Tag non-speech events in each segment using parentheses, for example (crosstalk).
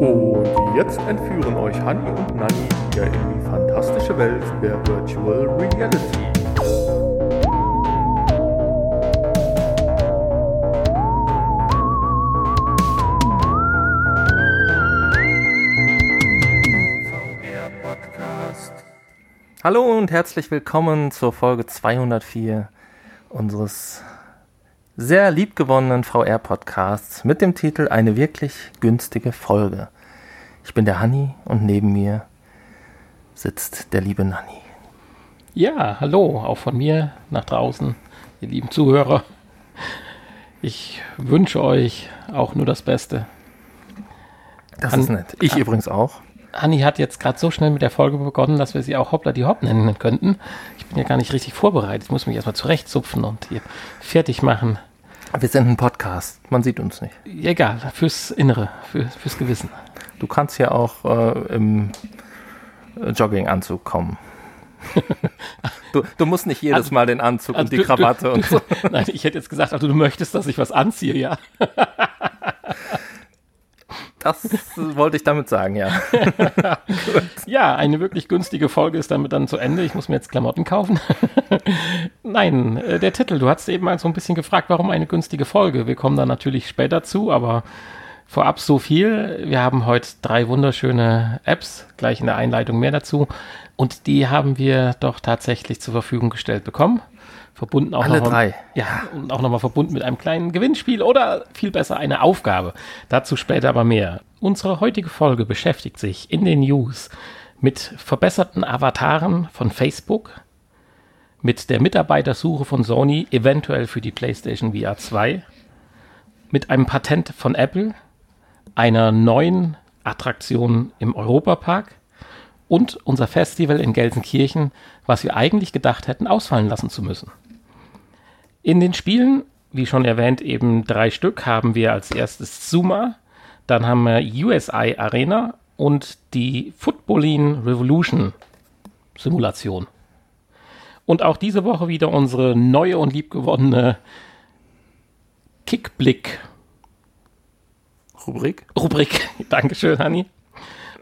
Und jetzt entführen euch Hanni und Nanni wieder in die fantastische Welt der Virtual Reality. Hallo und herzlich willkommen zur Folge 204 unseres sehr liebgewonnenen VR-Podcasts mit dem Titel Eine wirklich günstige Folge. Ich bin der Hanni und neben mir sitzt der liebe Nanni. Ja, hallo, auch von mir nach draußen, ihr lieben Zuhörer. Ich wünsche euch auch nur das Beste. Das An ist nett. Ich übrigens auch. Anni hat jetzt gerade so schnell mit der Folge begonnen, dass wir sie auch Hoppla die Hopp nennen könnten. Ich bin ja gar nicht richtig vorbereitet. Ich muss mich erstmal zurechtzupfen und hier fertig machen. Wir sind ein Podcast. Man sieht uns nicht. Egal, fürs Innere, für, fürs Gewissen. Du kannst ja auch äh, im Jogginganzug kommen. (laughs) du, du, musst nicht jedes also, Mal den Anzug also und die du, Krawatte du, und so. (laughs) Nein, ich hätte jetzt gesagt, also du möchtest, dass ich was anziehe, ja. (laughs) Das wollte ich damit sagen, ja. (laughs) ja, eine wirklich günstige Folge ist damit dann zu Ende. Ich muss mir jetzt Klamotten kaufen. (laughs) Nein, äh, der Titel. Du hast eben mal so ein bisschen gefragt, warum eine günstige Folge. Wir kommen da natürlich später zu, aber vorab so viel. Wir haben heute drei wunderschöne Apps, gleich in der Einleitung mehr dazu. Und die haben wir doch tatsächlich zur Verfügung gestellt bekommen verbunden auch Alle noch drei. Ja, und auch nochmal verbunden mit einem kleinen Gewinnspiel oder viel besser eine Aufgabe. Dazu später aber mehr. Unsere heutige Folge beschäftigt sich in den News mit verbesserten Avataren von Facebook, mit der Mitarbeitersuche von Sony, eventuell für die PlayStation VR 2, mit einem Patent von Apple, einer neuen Attraktion im Europapark und unser Festival in Gelsenkirchen, was wir eigentlich gedacht hätten ausfallen lassen zu müssen. In den Spielen, wie schon erwähnt, eben drei Stück, haben wir als erstes Zuma, dann haben wir USI Arena und die Footballin Revolution Simulation. Und auch diese Woche wieder unsere neue und liebgewonnene Kickblick Rubrik. Rubrik. (laughs) Dankeschön, Hanni.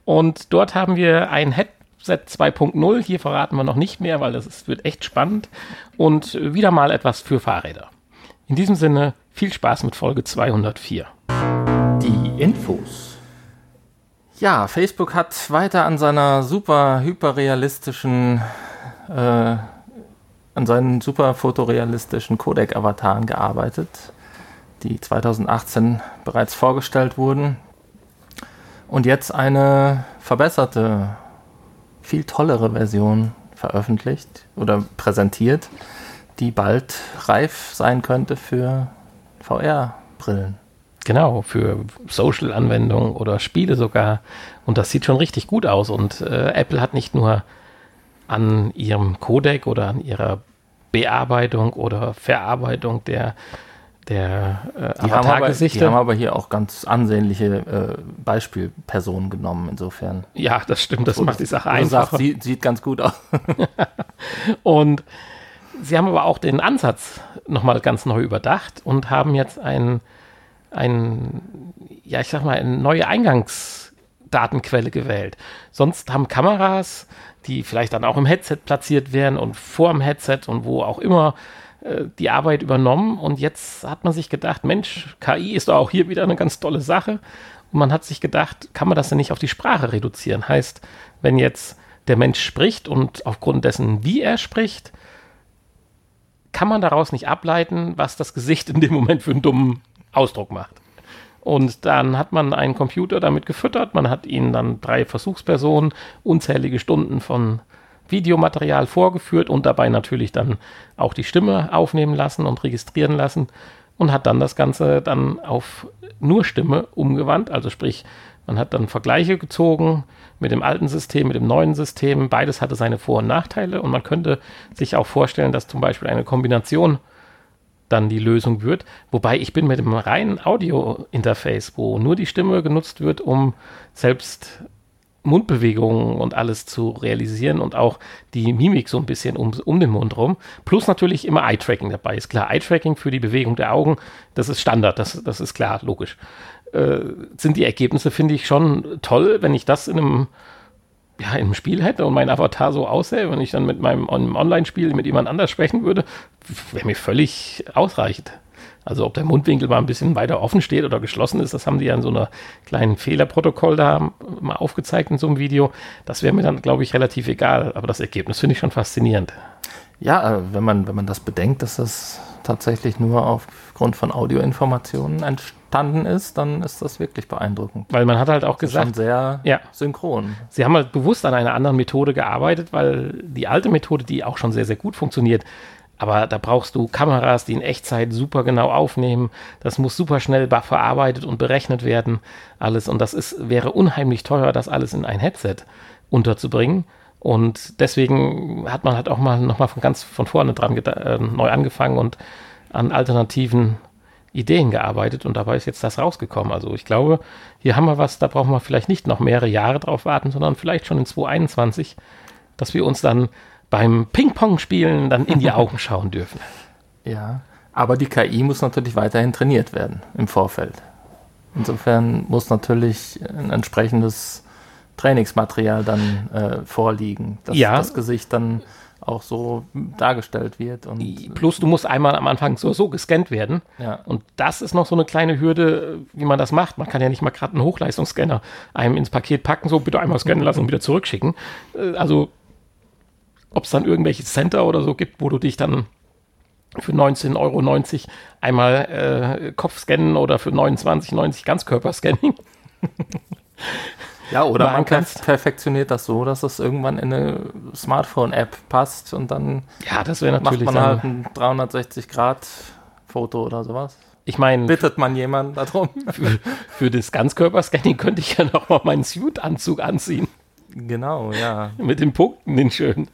Und dort haben wir ein Head Set 2.0. Hier verraten wir noch nicht mehr, weil das ist, wird echt spannend. Und wieder mal etwas für Fahrräder. In diesem Sinne, viel Spaß mit Folge 204. Die Infos. Ja, Facebook hat weiter an seiner super hyperrealistischen, äh, an seinen super fotorealistischen Codec-Avataren gearbeitet, die 2018 bereits vorgestellt wurden. Und jetzt eine verbesserte viel tollere Version veröffentlicht oder präsentiert, die bald reif sein könnte für VR-Brillen. Genau, für Social-Anwendungen oder Spiele sogar. Und das sieht schon richtig gut aus. Und äh, Apple hat nicht nur an ihrem Codec oder an ihrer Bearbeitung oder Verarbeitung der der äh, die, haben aber, die haben aber hier auch ganz ansehnliche äh, Beispielpersonen genommen, insofern. Ja, das stimmt, das macht die Sache einfacher. Sagst, sieht, sieht ganz gut aus. (laughs) und sie haben aber auch den Ansatz nochmal ganz neu überdacht und haben jetzt ein, ein, ja, ich sag mal, eine neue Eingangsdatenquelle gewählt. Sonst haben Kameras, die vielleicht dann auch im Headset platziert werden und vor dem Headset und wo auch immer äh, die Arbeit übernommen und jetzt hat man sich gedacht, Mensch, KI ist auch hier wieder eine ganz tolle Sache. Und man hat sich gedacht, kann man das denn nicht auf die Sprache reduzieren? Heißt, wenn jetzt der Mensch spricht und aufgrund dessen, wie er spricht, kann man daraus nicht ableiten, was das Gesicht in dem Moment für einen dummen Ausdruck macht. Und dann hat man einen Computer damit gefüttert, man hat ihnen dann drei Versuchspersonen, unzählige Stunden von Videomaterial vorgeführt und dabei natürlich dann auch die Stimme aufnehmen lassen und registrieren lassen und hat dann das Ganze dann auf nur Stimme umgewandt. Also sprich, man hat dann Vergleiche gezogen mit dem alten System, mit dem neuen System. Beides hatte seine Vor- und Nachteile und man könnte sich auch vorstellen, dass zum Beispiel eine Kombination dann die Lösung wird. Wobei ich bin mit dem reinen Audio-Interface, wo nur die Stimme genutzt wird, um selbst Mundbewegungen und alles zu realisieren und auch die Mimik so ein bisschen um, um den Mund rum. Plus natürlich immer Eye-Tracking dabei. Ist klar, Eye-Tracking für die Bewegung der Augen, das ist Standard, das, das ist klar, logisch. äh, sind die Ergebnisse, finde ich, schon toll, wenn ich das in einem, ja, einem Spiel hätte und mein Avatar so aussähe, wenn ich dann mit meinem Online-Spiel mit jemand anders sprechen würde, wäre mir völlig ausreichend. Also ob der Mundwinkel mal ein bisschen weiter offen steht oder geschlossen ist, das haben die ja in so einer kleinen Fehlerprotokoll da mal aufgezeigt in so einem Video. Das wäre mir dann, glaube ich, relativ egal. Aber das Ergebnis finde ich schon faszinierend. Ja, äh, wenn man, wenn man das bedenkt, dass das tatsächlich nur aufgrund von Audioinformationen entstanden ist, dann ist das wirklich beeindruckend. Weil man hat halt auch gesagt, schon sehr ja. synchron. Sie haben halt bewusst an einer anderen Methode gearbeitet, weil die alte Methode, die auch schon sehr, sehr gut funktioniert, aber da brauchst du Kameras, die in Echtzeit super genau aufnehmen. Das muss super schnell verarbeitet und berechnet werden. Alles. Und das ist, wäre unheimlich teuer, das alles in ein Headset unterzubringen. Und deswegen hat man halt auch mal nochmal von ganz von vorne dran äh, neu angefangen und an alternativen Ideen gearbeitet und dabei ist jetzt das rausgekommen. Also ich glaube, hier haben wir was, da brauchen wir vielleicht nicht noch mehrere Jahre drauf warten, sondern vielleicht schon in 2021, dass wir uns dann beim Ping-Pong-Spielen dann in die Augen schauen dürfen. (laughs) Ja, aber die KI muss natürlich weiterhin trainiert werden im Vorfeld. Insofern muss natürlich ein entsprechendes Trainingsmaterial dann äh, vorliegen, dass ja. das Gesicht dann auch so dargestellt wird. Und Plus du musst einmal am Anfang so, so gescannt werden. Ja. Und das ist noch so eine kleine Hürde, wie man das macht. Man kann ja nicht mal gerade einen Hochleistungsscanner einem ins Paket packen, so bitte einmal scannen lassen und wieder zurückschicken. Äh, also ob es dann irgendwelche Center oder so gibt, wo du dich dann für 19,90 Euro einmal äh, Kopf scannen oder für 29,90 Ganzkörperscanning. (laughs) Ja, oder man kannst. perfektioniert das so, dass es irgendwann in eine Smartphone-App passt und dann ja, das natürlich macht man halt ein 360-Grad-Foto oder sowas. Ich meine, bittet man jemanden darum? (laughs) Für, für das Ganzkörperscanning könnte ich ja noch mal meinen Suit-Anzug anziehen. Genau, ja. Mit den Punkten, den schönen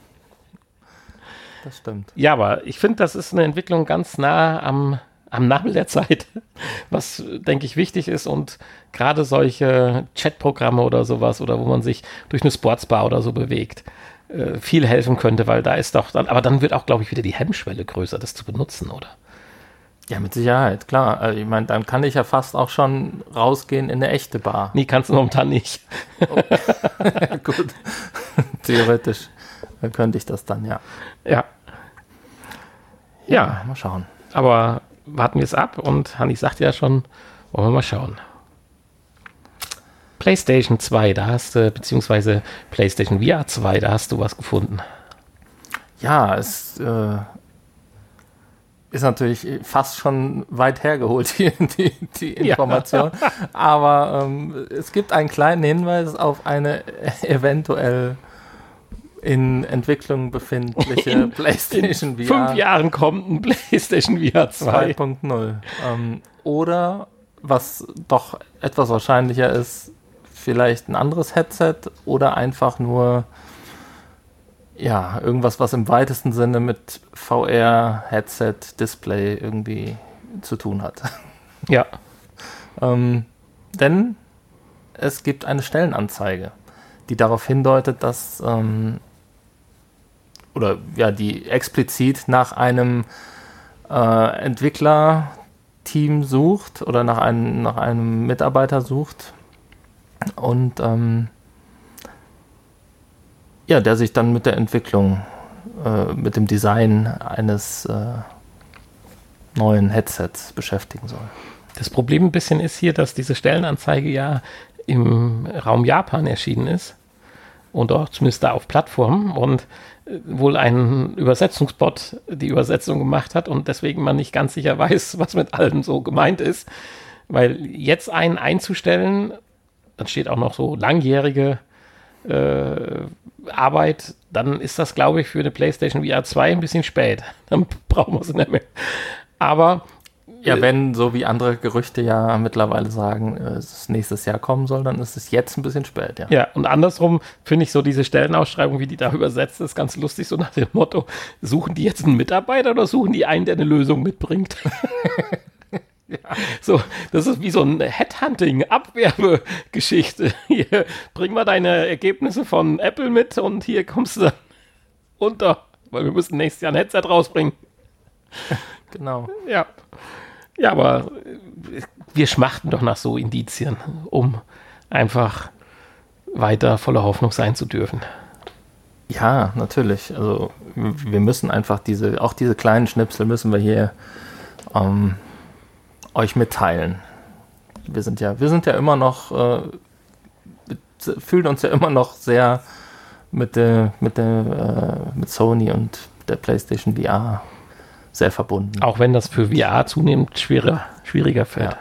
das stimmt. Ja, aber ich finde, das ist eine Entwicklung ganz nah am, am Nabel der Zeit, (laughs) was, denke ich, wichtig ist und gerade solche Chatprogramme oder sowas oder wo man sich durch eine Sportsbar oder so bewegt, äh, viel helfen könnte, weil da ist doch dann, aber dann wird auch, glaube ich, wieder die Hemmschwelle größer, das zu benutzen, oder? Ja, mit Sicherheit, klar. Also ich meine, dann kann ich ja fast auch schon rausgehen in eine echte Bar. Nee, kannst du momentan nicht. Oh. (laughs) Gut. (laughs) Theoretisch könnte ich das dann, ja. Ja. Ja, mal schauen. Aber warten wir es ab und Hanni sagt ja schon, wollen wir mal schauen. PlayStation 2, da hast du, beziehungsweise PlayStation VR 2, da hast du was gefunden. Ja, es äh, ist natürlich fast schon weit hergeholt hier (laughs) die, die Information. Ja. Aber ähm, es gibt einen kleinen Hinweis auf eine eventuell in Entwicklung befindliche in, PlayStation in VR. fünf Jahren kommt ein PlayStation VR 2.0. Ähm, oder, was doch etwas wahrscheinlicher ist, vielleicht ein anderes Headset oder einfach nur ja, irgendwas, was im weitesten Sinne mit VR, Headset, Display irgendwie zu tun hat. (laughs) Ja. ähm, denn es gibt eine Stellenanzeige, die darauf hindeutet, dass ähm, oder ja, die explizit nach einem äh, Entwicklerteam sucht oder nach einem, nach einem Mitarbeiter sucht und ähm, ja, der sich dann mit der Entwicklung, äh, mit dem Design eines äh, neuen Headsets beschäftigen soll. Das Problem ein bisschen ist hier, dass diese Stellenanzeige ja im Raum Japan erschienen ist und auch zumindest da auf Plattformen und wohl ein Übersetzungsbot die Übersetzung gemacht hat und deswegen man nicht ganz sicher weiß, was mit allem so gemeint ist. Weil jetzt einen einzustellen, dann steht auch noch so langjährige äh, Arbeit, dann ist das, glaube ich, für eine PlayStation VR 2 ein bisschen spät. (laughs) Dann brauchen wir sie nicht mehr. Aber ja, wenn, so wie andere Gerüchte ja mittlerweile sagen, äh, es nächstes Jahr kommen soll, dann ist es jetzt ein bisschen spät, ja. Ja, und andersrum finde ich so diese Stellenausschreibung, wie die da (laughs) übersetzt ist, ganz lustig, so nach dem Motto, suchen die jetzt einen Mitarbeiter oder suchen die einen, der eine Lösung mitbringt? (laughs) ja. So, das ist wie so eine Headhunting-Abwerbegeschichte. (laughs) Hier, bring mal deine Ergebnisse von Apple mit und hier kommst du dann unter, weil wir müssen nächstes Jahr ein Headset rausbringen. Genau. Ja. Ja, aber wir schmachten doch nach so Indizien, um einfach weiter voller Hoffnung sein zu dürfen. Ja, natürlich. Also wir müssen einfach diese, auch diese kleinen Schnipsel müssen wir hier ähm, euch mitteilen. Wir sind ja, wir sind ja immer noch, äh, fühlen uns ja immer noch sehr mit der, mit der, äh, mit Sony und der PlayStation VR sehr verbunden. Auch wenn das für VR zunehmend schwerer, schwieriger fällt. Ja.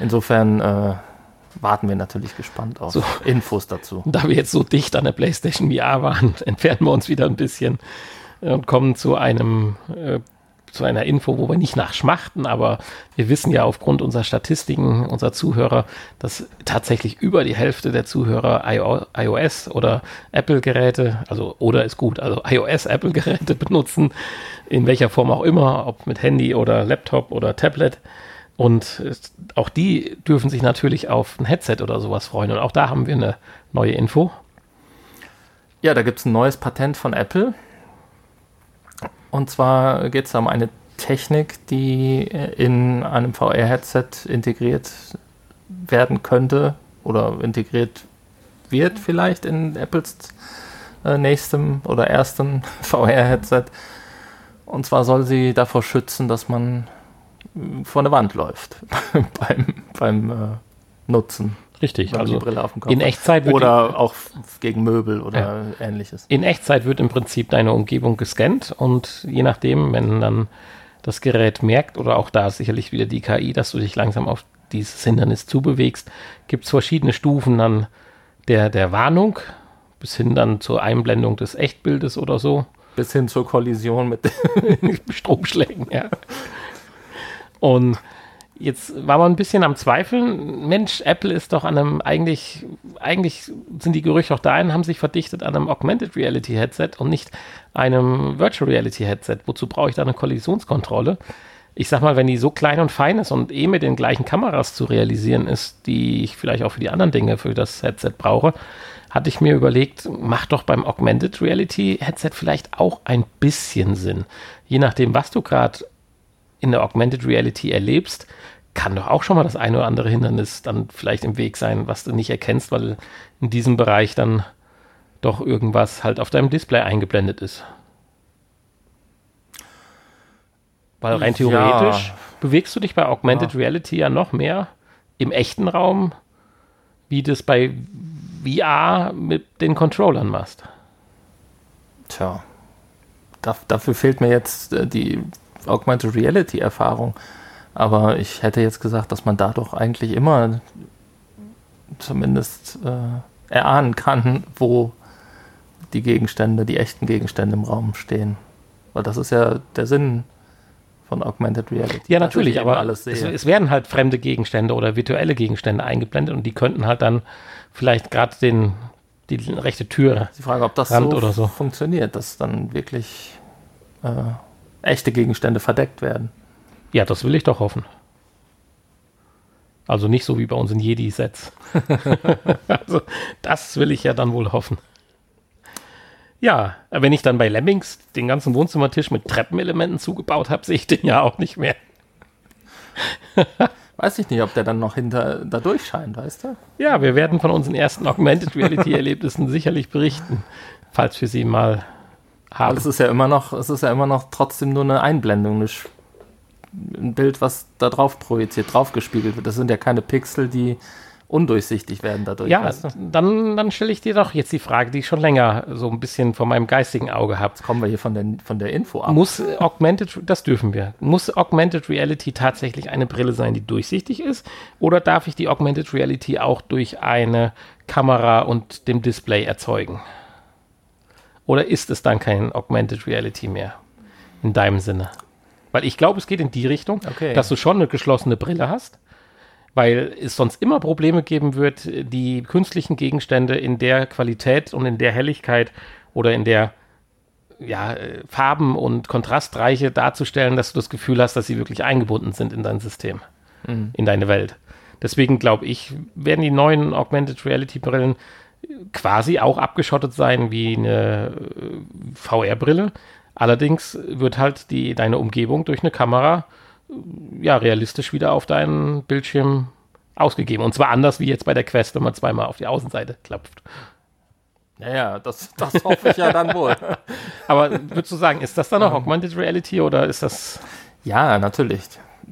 Insofern äh, warten wir natürlich gespannt auf so. Infos dazu. Da wir jetzt so dicht an der PlayStation VR waren, (laughs) entfernen wir uns wieder ein bisschen und kommen zu einem äh, zu einer Info, wo wir nicht nachschmachten, aber wir wissen ja aufgrund unserer Statistiken, unserer Zuhörer, dass tatsächlich über die Hälfte der Zuhörer iOS oder Apple-Geräte, also oder ist gut, also iOS, Apple-Geräte (laughs) benutzen, in welcher Form auch immer, ob mit Handy oder Laptop oder Tablet. Und auch die dürfen sich natürlich auf ein Headset oder sowas freuen. Und auch da haben wir eine neue Info. Ja, da gibt es ein neues Patent von Apple. Und zwar geht es um eine Technik, die in einem VR-Headset integriert werden könnte oder integriert wird vielleicht in Apples äh, nächstem oder ersten (laughs) VR-Headset. Und zwar soll sie davor schützen, dass man vor eine Wand läuft (laughs) beim, beim äh, Nutzen. Richtig, also Brille auf dem Kopf in Echtzeit oder auch gegen Möbel oder ja. ähnliches. In Echtzeit wird im Prinzip deine Umgebung gescannt und je nachdem, wenn dann das Gerät merkt oder auch da sicherlich wieder die KI, dass du dich langsam auf dieses Hindernis zubewegst, gibt es verschiedene Stufen dann der, der Warnung bis hin dann zur Einblendung des Echtbildes oder so. Bis hin zur Kollision mit (laughs) Stromschlägen, ja. Und jetzt war man ein bisschen am Zweifeln. Mensch, Apple ist doch an einem, eigentlich, eigentlich sind die Gerüchte auch dahin, haben sich verdichtet an einem Augmented Reality Headset und nicht einem Virtual Reality Headset. Wozu brauche ich da eine Kollisionskontrolle? Ich sag mal, wenn die so klein und fein ist und eh mit den gleichen Kameras zu realisieren ist, die ich vielleicht auch für die anderen Dinge für das Headset brauche, hatte ich mir überlegt, macht doch beim Augmented Reality Headset vielleicht auch ein bisschen Sinn. Je nachdem, was du gerade in der Augmented Reality erlebst, kann doch auch schon mal das eine oder andere Hindernis dann vielleicht im Weg sein, was du nicht erkennst, weil in diesem Bereich dann doch irgendwas halt auf deinem Display eingeblendet ist. Weil rein theoretisch ja. bewegst du dich bei Augmented ja. Reality ja noch mehr im echten Raum, wie das bei VR mit den Controllern machst. Tja, dafür fehlt mir jetzt äh, die Augmented Reality Erfahrung. Aber ich hätte jetzt gesagt, dass man da doch eigentlich immer zumindest äh, erahnen kann, (laughs) wo die Gegenstände, die echten Gegenstände im Raum stehen. Weil das ist ja der Sinn von Augmented Reality. Ja, natürlich, aber es, es, werden halt fremde Gegenstände oder virtuelle Gegenstände eingeblendet und die könnten halt dann vielleicht gerade den die rechte Tür. Die Frage, ob das so, oder so funktioniert, dass dann wirklich äh, echte Gegenstände verdeckt werden. Ja, das will ich doch hoffen. Also nicht so wie bei uns in Jedi-Sets. (laughs) also das will ich ja dann wohl hoffen. Ja, wenn ich dann bei Lemmings den ganzen Wohnzimmertisch mit Treppenelementen zugebaut habe, sehe ich den ja auch nicht mehr. (laughs) Weiß ich nicht, ob der dann noch hinter da durchscheint, weißt du? Ja, wir werden von unseren ersten Augmented Reality-Erlebnissen sicherlich berichten, falls wir sie mal haben. es ist ja immer noch, es ist ja immer noch trotzdem nur eine Einblendung, eine, ein Bild, was da drauf projiziert, drauf gespiegelt wird. Das sind ja keine Pixel, die undurchsichtig werden dadurch. Ja, weißt du? dann, dann stelle ich dir doch jetzt die Frage, die ich schon länger so ein bisschen vor meinem geistigen Auge habe. Jetzt kommen wir hier von der, von der Info ab. Muss Augmented, das dürfen wir, muss Augmented Reality tatsächlich eine Brille sein, die durchsichtig ist? Oder darf ich die Augmented Reality auch durch eine Kamera und dem Display erzeugen? Oder ist es dann kein Augmented Reality mehr? In deinem Sinne. Weil ich glaube, es geht in die Richtung, okay. dass du schon eine geschlossene Brille hast, weil es sonst immer Probleme geben wird, die künstlichen Gegenstände in der Qualität und in der Helligkeit oder in der ja, Farben und Kontrastreiche darzustellen, dass du das Gefühl hast, dass sie wirklich eingebunden sind in dein System, mhm. in deine Welt. Deswegen glaube ich, werden die neuen Augmented Reality Brillen quasi auch abgeschottet sein wie eine äh, VR-Brille. Allerdings wird halt die, deine Umgebung durch eine Kamera ja, realistisch wieder auf deinen Bildschirm ausgegeben. Und zwar anders wie jetzt bei der Quest, wenn man zweimal auf die Außenseite klopft. Ja, ja, das, das hoffe ich ja dann wohl. (laughs) Aber würdest du sagen, ist das dann auch Augmented Reality oder ist das. Ja, natürlich.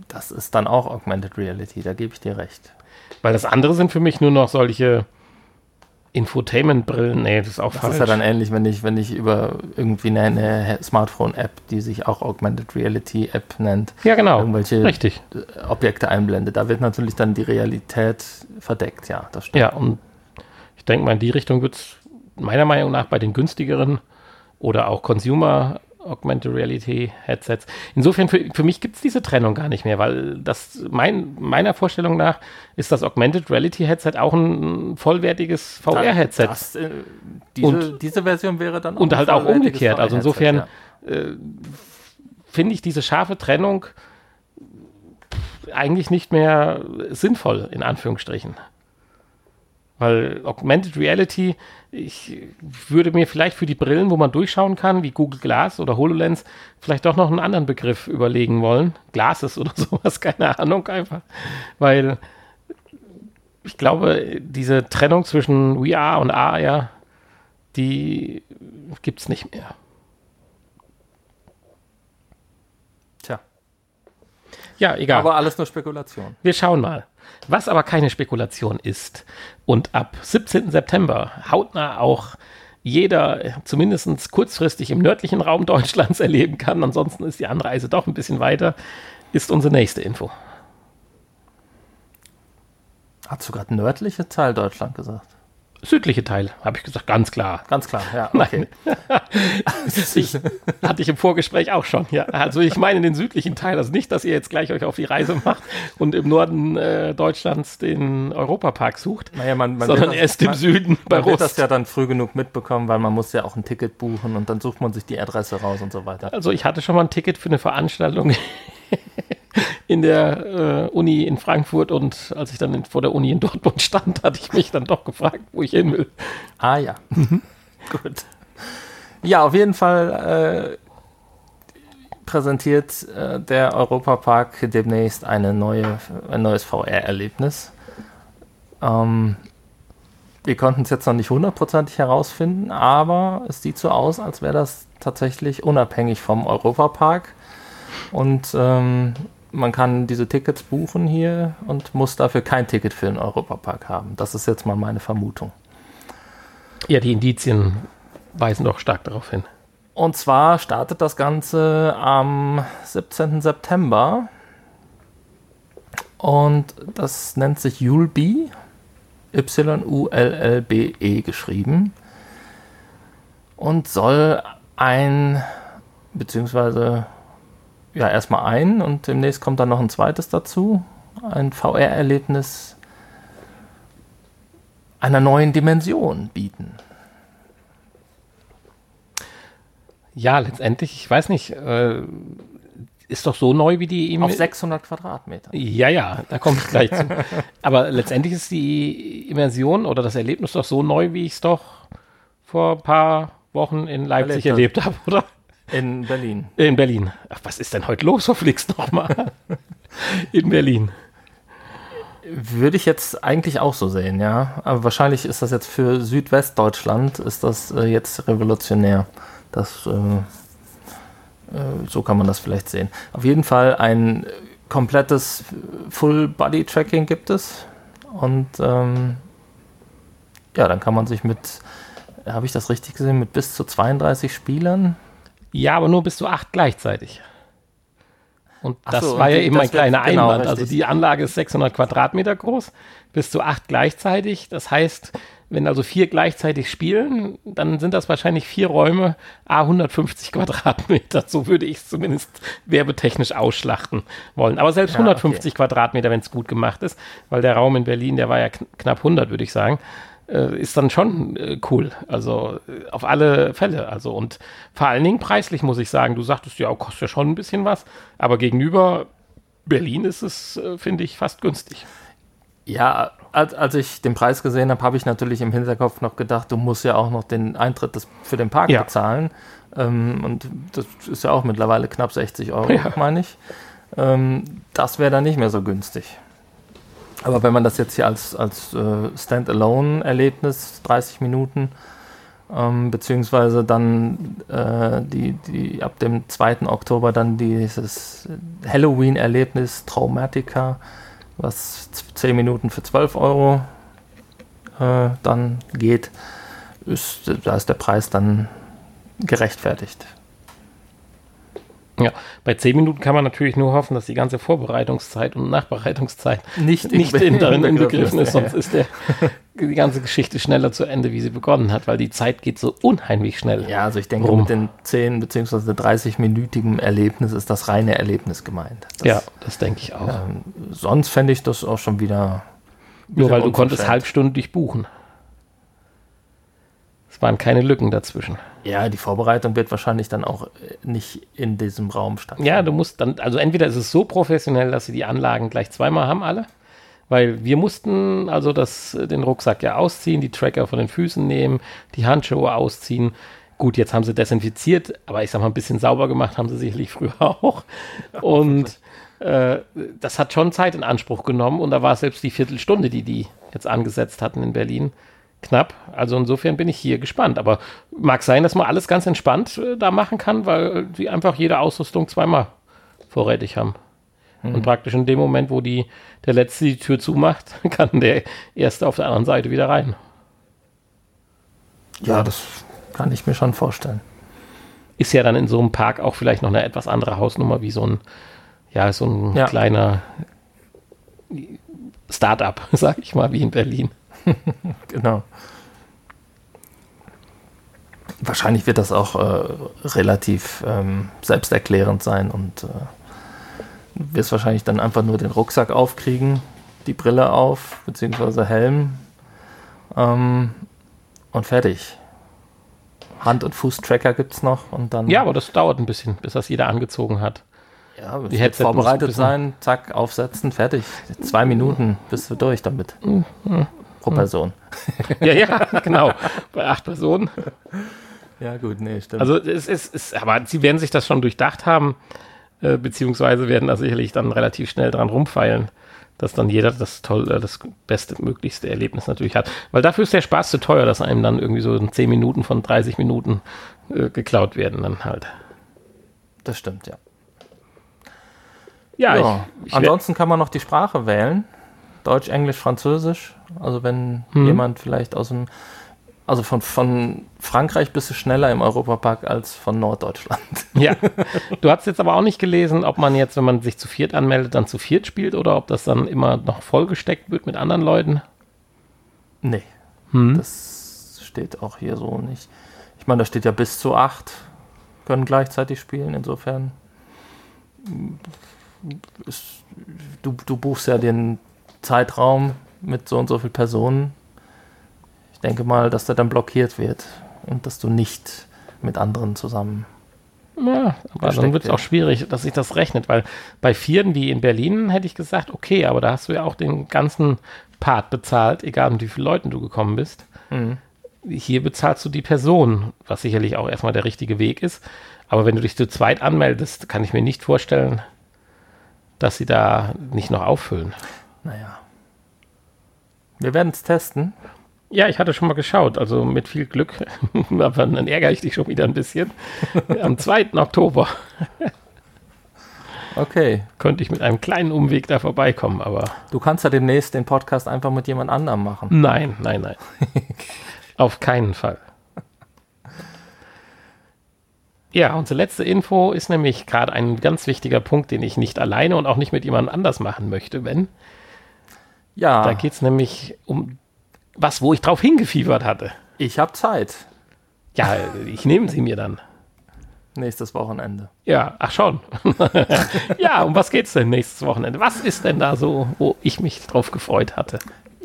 Das ist dann auch Augmented Reality, da gebe ich dir recht. Weil das andere sind für mich nur noch solche Infotainment-Brillen. Nee, das ist auch Das falsch. ist ja dann ähnlich, wenn ich, wenn ich über irgendwie eine, eine Smartphone-App, die sich auch Augmented Reality App nennt, ja, genau. irgendwelche Richtig. äh, Objekte einblende. Da wird natürlich dann die Realität verdeckt, ja, das stimmt. Ja, und ich denke mal, in die Richtung wird es meiner Meinung nach bei den günstigeren oder auch Consumer Augmented Reality Headsets. Insofern, für, für mich gibt es diese Trennung gar nicht mehr, weil das mein, meiner Vorstellung nach ist das Augmented Reality Headset auch ein vollwertiges VR-Headset. Äh, diese, Und- diese Version wäre dann Und ein halt auch umgekehrt. Also insofern ja. äh, finde ich diese scharfe Trennung eigentlich nicht mehr sinnvoll, in Anführungsstrichen. Weil Augmented Reality, ich würde mir vielleicht für die Brillen, wo man durchschauen kann, wie Google Glass oder HoloLens, vielleicht doch noch einen anderen Begriff überlegen wollen. Glasses oder (laughs) sowas, keine Ahnung einfach. Weil ich glaube, diese Trennung zwischen VR und AR, die gibt es nicht mehr. Tja, Ja, egal. aber alles nur Spekulation. Wir schauen mal. Was aber keine Spekulation ist und ab 17. September hautnah auch jeder zumindest kurzfristig im nördlichen Raum Deutschlands (laughs) erleben kann, ansonsten ist die Anreise doch ein bisschen weiter, ist unsere nächste Info. Hast du gerade nördliche Teil Deutschland gesagt? Südliche Teil, habe ich gesagt, ganz klar. Ganz klar, ja, okay. (laughs) Ich, hatte ich im Vorgespräch auch schon, ja. Also ich meine den südlichen Teil, also nicht, dass ihr jetzt gleich euch auf die Reise macht und im Norden äh, Deutschlands den Europapark sucht, Naja, man, man sondern das- erst im Süden bei Man wird das Rust. ja dann früh genug mitbekommen, weil man muss ja auch ein Ticket buchen und dann sucht man sich die Adresse raus und so weiter. Also ich hatte schon mal ein Ticket für eine Veranstaltung (laughs) in der äh, Uni in Frankfurt und als ich dann in, vor der Uni in Dortmund (laughs) stand, hatte ich mich dann doch gefragt, wo ich hin will. Ah ja. (laughs) Gut. Ja, auf jeden Fall äh, präsentiert äh, der Europapark demnächst eine neue, ein neues VR-Erlebnis. Ähm, wir konnten es jetzt noch nicht hundertprozentig herausfinden, aber es sieht so aus, als wäre das tatsächlich unabhängig vom Europapark. Und ähm, man kann diese Tickets buchen hier und muss dafür kein Ticket für den Europapark haben. Das ist jetzt mal meine Vermutung. Ja, die Indizien weisen doch stark darauf hin. Und zwar startet das Ganze am 17. September. Und das nennt sich Yulb, Y-U-L-L-B-E geschrieben. Und soll ein, beziehungsweise, ja, erstmal ein und demnächst kommt dann noch ein zweites dazu. Ein VR-Erlebnis einer neuen Dimension bieten. Ja, letztendlich, ich weiß nicht, äh, ist doch so neu wie die Auf 600 Quadratmeter. Ja, ja, da komme ich gleich zu. (laughs) Aber letztendlich ist die Immersion oder das Erlebnis doch so neu, wie ich es doch vor ein paar Wochen in Leipzig Erlebt erlebt habe, oder? In Berlin. In Berlin. Ach, was ist denn heute los, Flix nochmal? (laughs) In Berlin. Würde ich jetzt eigentlich auch so sehen, ja. Aber wahrscheinlich ist das jetzt für Südwestdeutschland ist das äh, jetzt revolutionär. Das, äh, äh, so kann man das vielleicht sehen. Auf jeden Fall ein komplettes Full-Body-Tracking gibt es. Und ähm, ja, dann kann man sich mit, habe ich das richtig gesehen, mit bis zu 32 Spielern. Ja, aber nur bis zu acht gleichzeitig. Und Ach das so, war und ja die- eben wird- kleiner genau, Einwand. Also richtig. die Anlage ist 600 Quadratmeter groß, bis zu acht gleichzeitig. Das heißt, wenn also vier gleichzeitig spielen, dann sind das wahrscheinlich vier Räume, a 150 Quadratmeter. So würde ich es zumindest werbetechnisch ausschlachten wollen. Aber selbst Ja, 150 Quadratmeter, wenn es gut gemacht ist, weil der Raum in Berlin, der war ja kn knapp 100, würde ich sagen äh, ist dann schon äh, cool. Also äh, auf alle Fälle. Also und vor allen Dingen preislich muss ich sagen. Du sagtest ja, kostet ja schon ein bisschen was, aber gegenüber Berlin ist es, äh, finde ich, fast günstig. Ja, als, als ich den Preis gesehen habe, habe ich natürlich im Hinterkopf noch gedacht, du musst ja auch noch den Eintritt des, für den Park Ja. bezahlen. Ähm, und das ist ja auch mittlerweile knapp 60 Euro, Ja. meine ich. Ähm, das wäre dann nicht mehr so günstig. Aber wenn man das jetzt hier als, als äh, Standalone-Erlebnis, 30 Minuten, ähm, beziehungsweise dann äh, die, die ab dem 2. Oktober dann dieses Halloween-Erlebnis Traumatica, was 10 Minuten für 12 Euro äh, dann geht, ist, da ist der Preis dann gerechtfertigt. Ja, bei 10 Minuten kann man natürlich nur hoffen, dass die ganze Vorbereitungszeit und Nachbereitungszeit Nicht, nicht in darin (laughs) inbegriffen ist, sonst ist der, die ganze Geschichte schneller zu Ende, wie sie begonnen hat, weil die Zeit geht so unheimlich schnell. Ja, also ich denke, Rum. mit den 10 bzw. 30-minütigen Erlebnis ist das reine Erlebnis gemeint. Das, ja, das denke ich auch. Ähm, sonst fände ich das auch schon wieder. Nur weil du konntest halbstündig buchen. Es waren keine Lücken dazwischen. Ja, die Vorbereitung wird wahrscheinlich dann auch äh, nicht in diesem Raum stattfinden. Ja, du musst dann, also entweder ist es so professionell, dass sie die Anlagen gleich zweimal haben, alle. Weil wir mussten also das, den Rucksack ja ausziehen, die Tracker von den Füßen nehmen, die Handschuhe ausziehen. Gut, jetzt haben sie desinfiziert, aber ich sag mal, ein bisschen sauber gemacht haben sie sicherlich (laughs) früher auch. Und äh, das hat schon Zeit in Anspruch genommen und da war es selbst die Viertelstunde, die die jetzt angesetzt hatten in Berlin, knapp. Also insofern bin ich hier gespannt. Aber mag sein, dass man alles ganz entspannt äh, da machen kann, weil die einfach jede Ausrüstung zweimal vorrätig haben. Und praktisch in dem Moment, wo die, der Letzte die Tür zumacht, (laughs) kann der Erste auf der anderen Seite wieder rein. ja, das kann ich mir schon vorstellen. Ist ja dann in so einem Park auch vielleicht noch eine etwas andere Hausnummer wie so ein, ja, so ein Ja. kleiner Start-up, (laughs) sag ich mal, wie in Berlin. (laughs) Genau. Wahrscheinlich wird das auch äh, relativ ähm, selbsterklärend sein und äh, wirst wahrscheinlich dann einfach nur den Rucksack aufkriegen, die Brille auf, beziehungsweise Helm ähm, und fertig. Hand- und Fußtracker gibt es noch und dann Ja, aber das dauert ein bisschen, bis das jeder angezogen hat. ja, die Headset vorbereitet sein, zack, aufsetzen, fertig. Zwei Minuten bist du durch damit. Pro Person. (laughs) Ja, ja, genau. Bei acht Personen. Ja, gut, nee, stimmt. Also es ist, es, aber sie werden sich das schon durchdacht haben, äh, beziehungsweise werden da sicherlich dann relativ schnell dran rumfeilen, dass dann jeder das toll, äh, das beste, möglichste Erlebnis natürlich hat. Weil dafür ist der Spaß zu teuer, dass einem dann irgendwie so in 10 Minuten von 30 Minuten äh, geklaut werden dann halt. das stimmt, ja. Ja, Ja, ich, ich ansonsten kann man noch die Sprache wählen. Deutsch, Englisch, Französisch. Also wenn Mhm. jemand vielleicht aus dem, also von, von Frankreich bist du schneller im Europapark als von Norddeutschland. (laughs) ja. Du hast jetzt aber auch nicht gelesen, ob man jetzt, wenn man sich zu viert anmeldet, dann zu viert spielt oder ob das dann immer noch vollgesteckt wird mit anderen Leuten. Nee, Hm. das steht auch hier so nicht. Ich meine, da steht ja bis zu acht können gleichzeitig spielen. Insofern ist, du, du buchst ja den Zeitraum mit so und so vielen Personen. Ich denke mal, dass der dann blockiert wird und dass du nicht mit anderen zusammen. Ja, aber dann wird es auch schwierig, dass sich das rechnet, weil bei Vieren wie in Berlin hätte ich gesagt, okay, aber da hast du ja auch den ganzen Part bezahlt, egal mit wie vielen Leuten du gekommen bist. Mhm. Hier bezahlst du die Person, was sicherlich auch erstmal der richtige Weg ist. Aber wenn du dich zu zweit anmeldest, kann ich mir nicht vorstellen, dass sie da nicht noch auffüllen. Naja. Wir werden es testen. Ja, ich hatte schon mal geschaut, also mit viel Glück, (laughs) aber dann ärgere ich dich schon wieder ein bisschen. Am 2. Oktober (laughs) Okay. könnte ich mit einem kleinen Umweg da vorbeikommen, aber Du kannst ja demnächst den Podcast einfach mit jemand anderem machen. nein, nein, nein. (laughs) Auf keinen Fall. Ja, unsere letzte Info ist nämlich gerade ein ganz wichtiger Punkt, den ich nicht alleine und auch nicht mit jemand anders machen möchte, wenn. Ja, Da geht es nämlich um was, wo ich drauf hingefiebert hatte. ich habe Zeit. Ja, ich nehme sie mir dann. Nächstes Wochenende. Ja, ach schon. (laughs) ja, um was geht's denn nächstes Wochenende? Was ist denn da so, wo ich mich drauf gefreut hatte?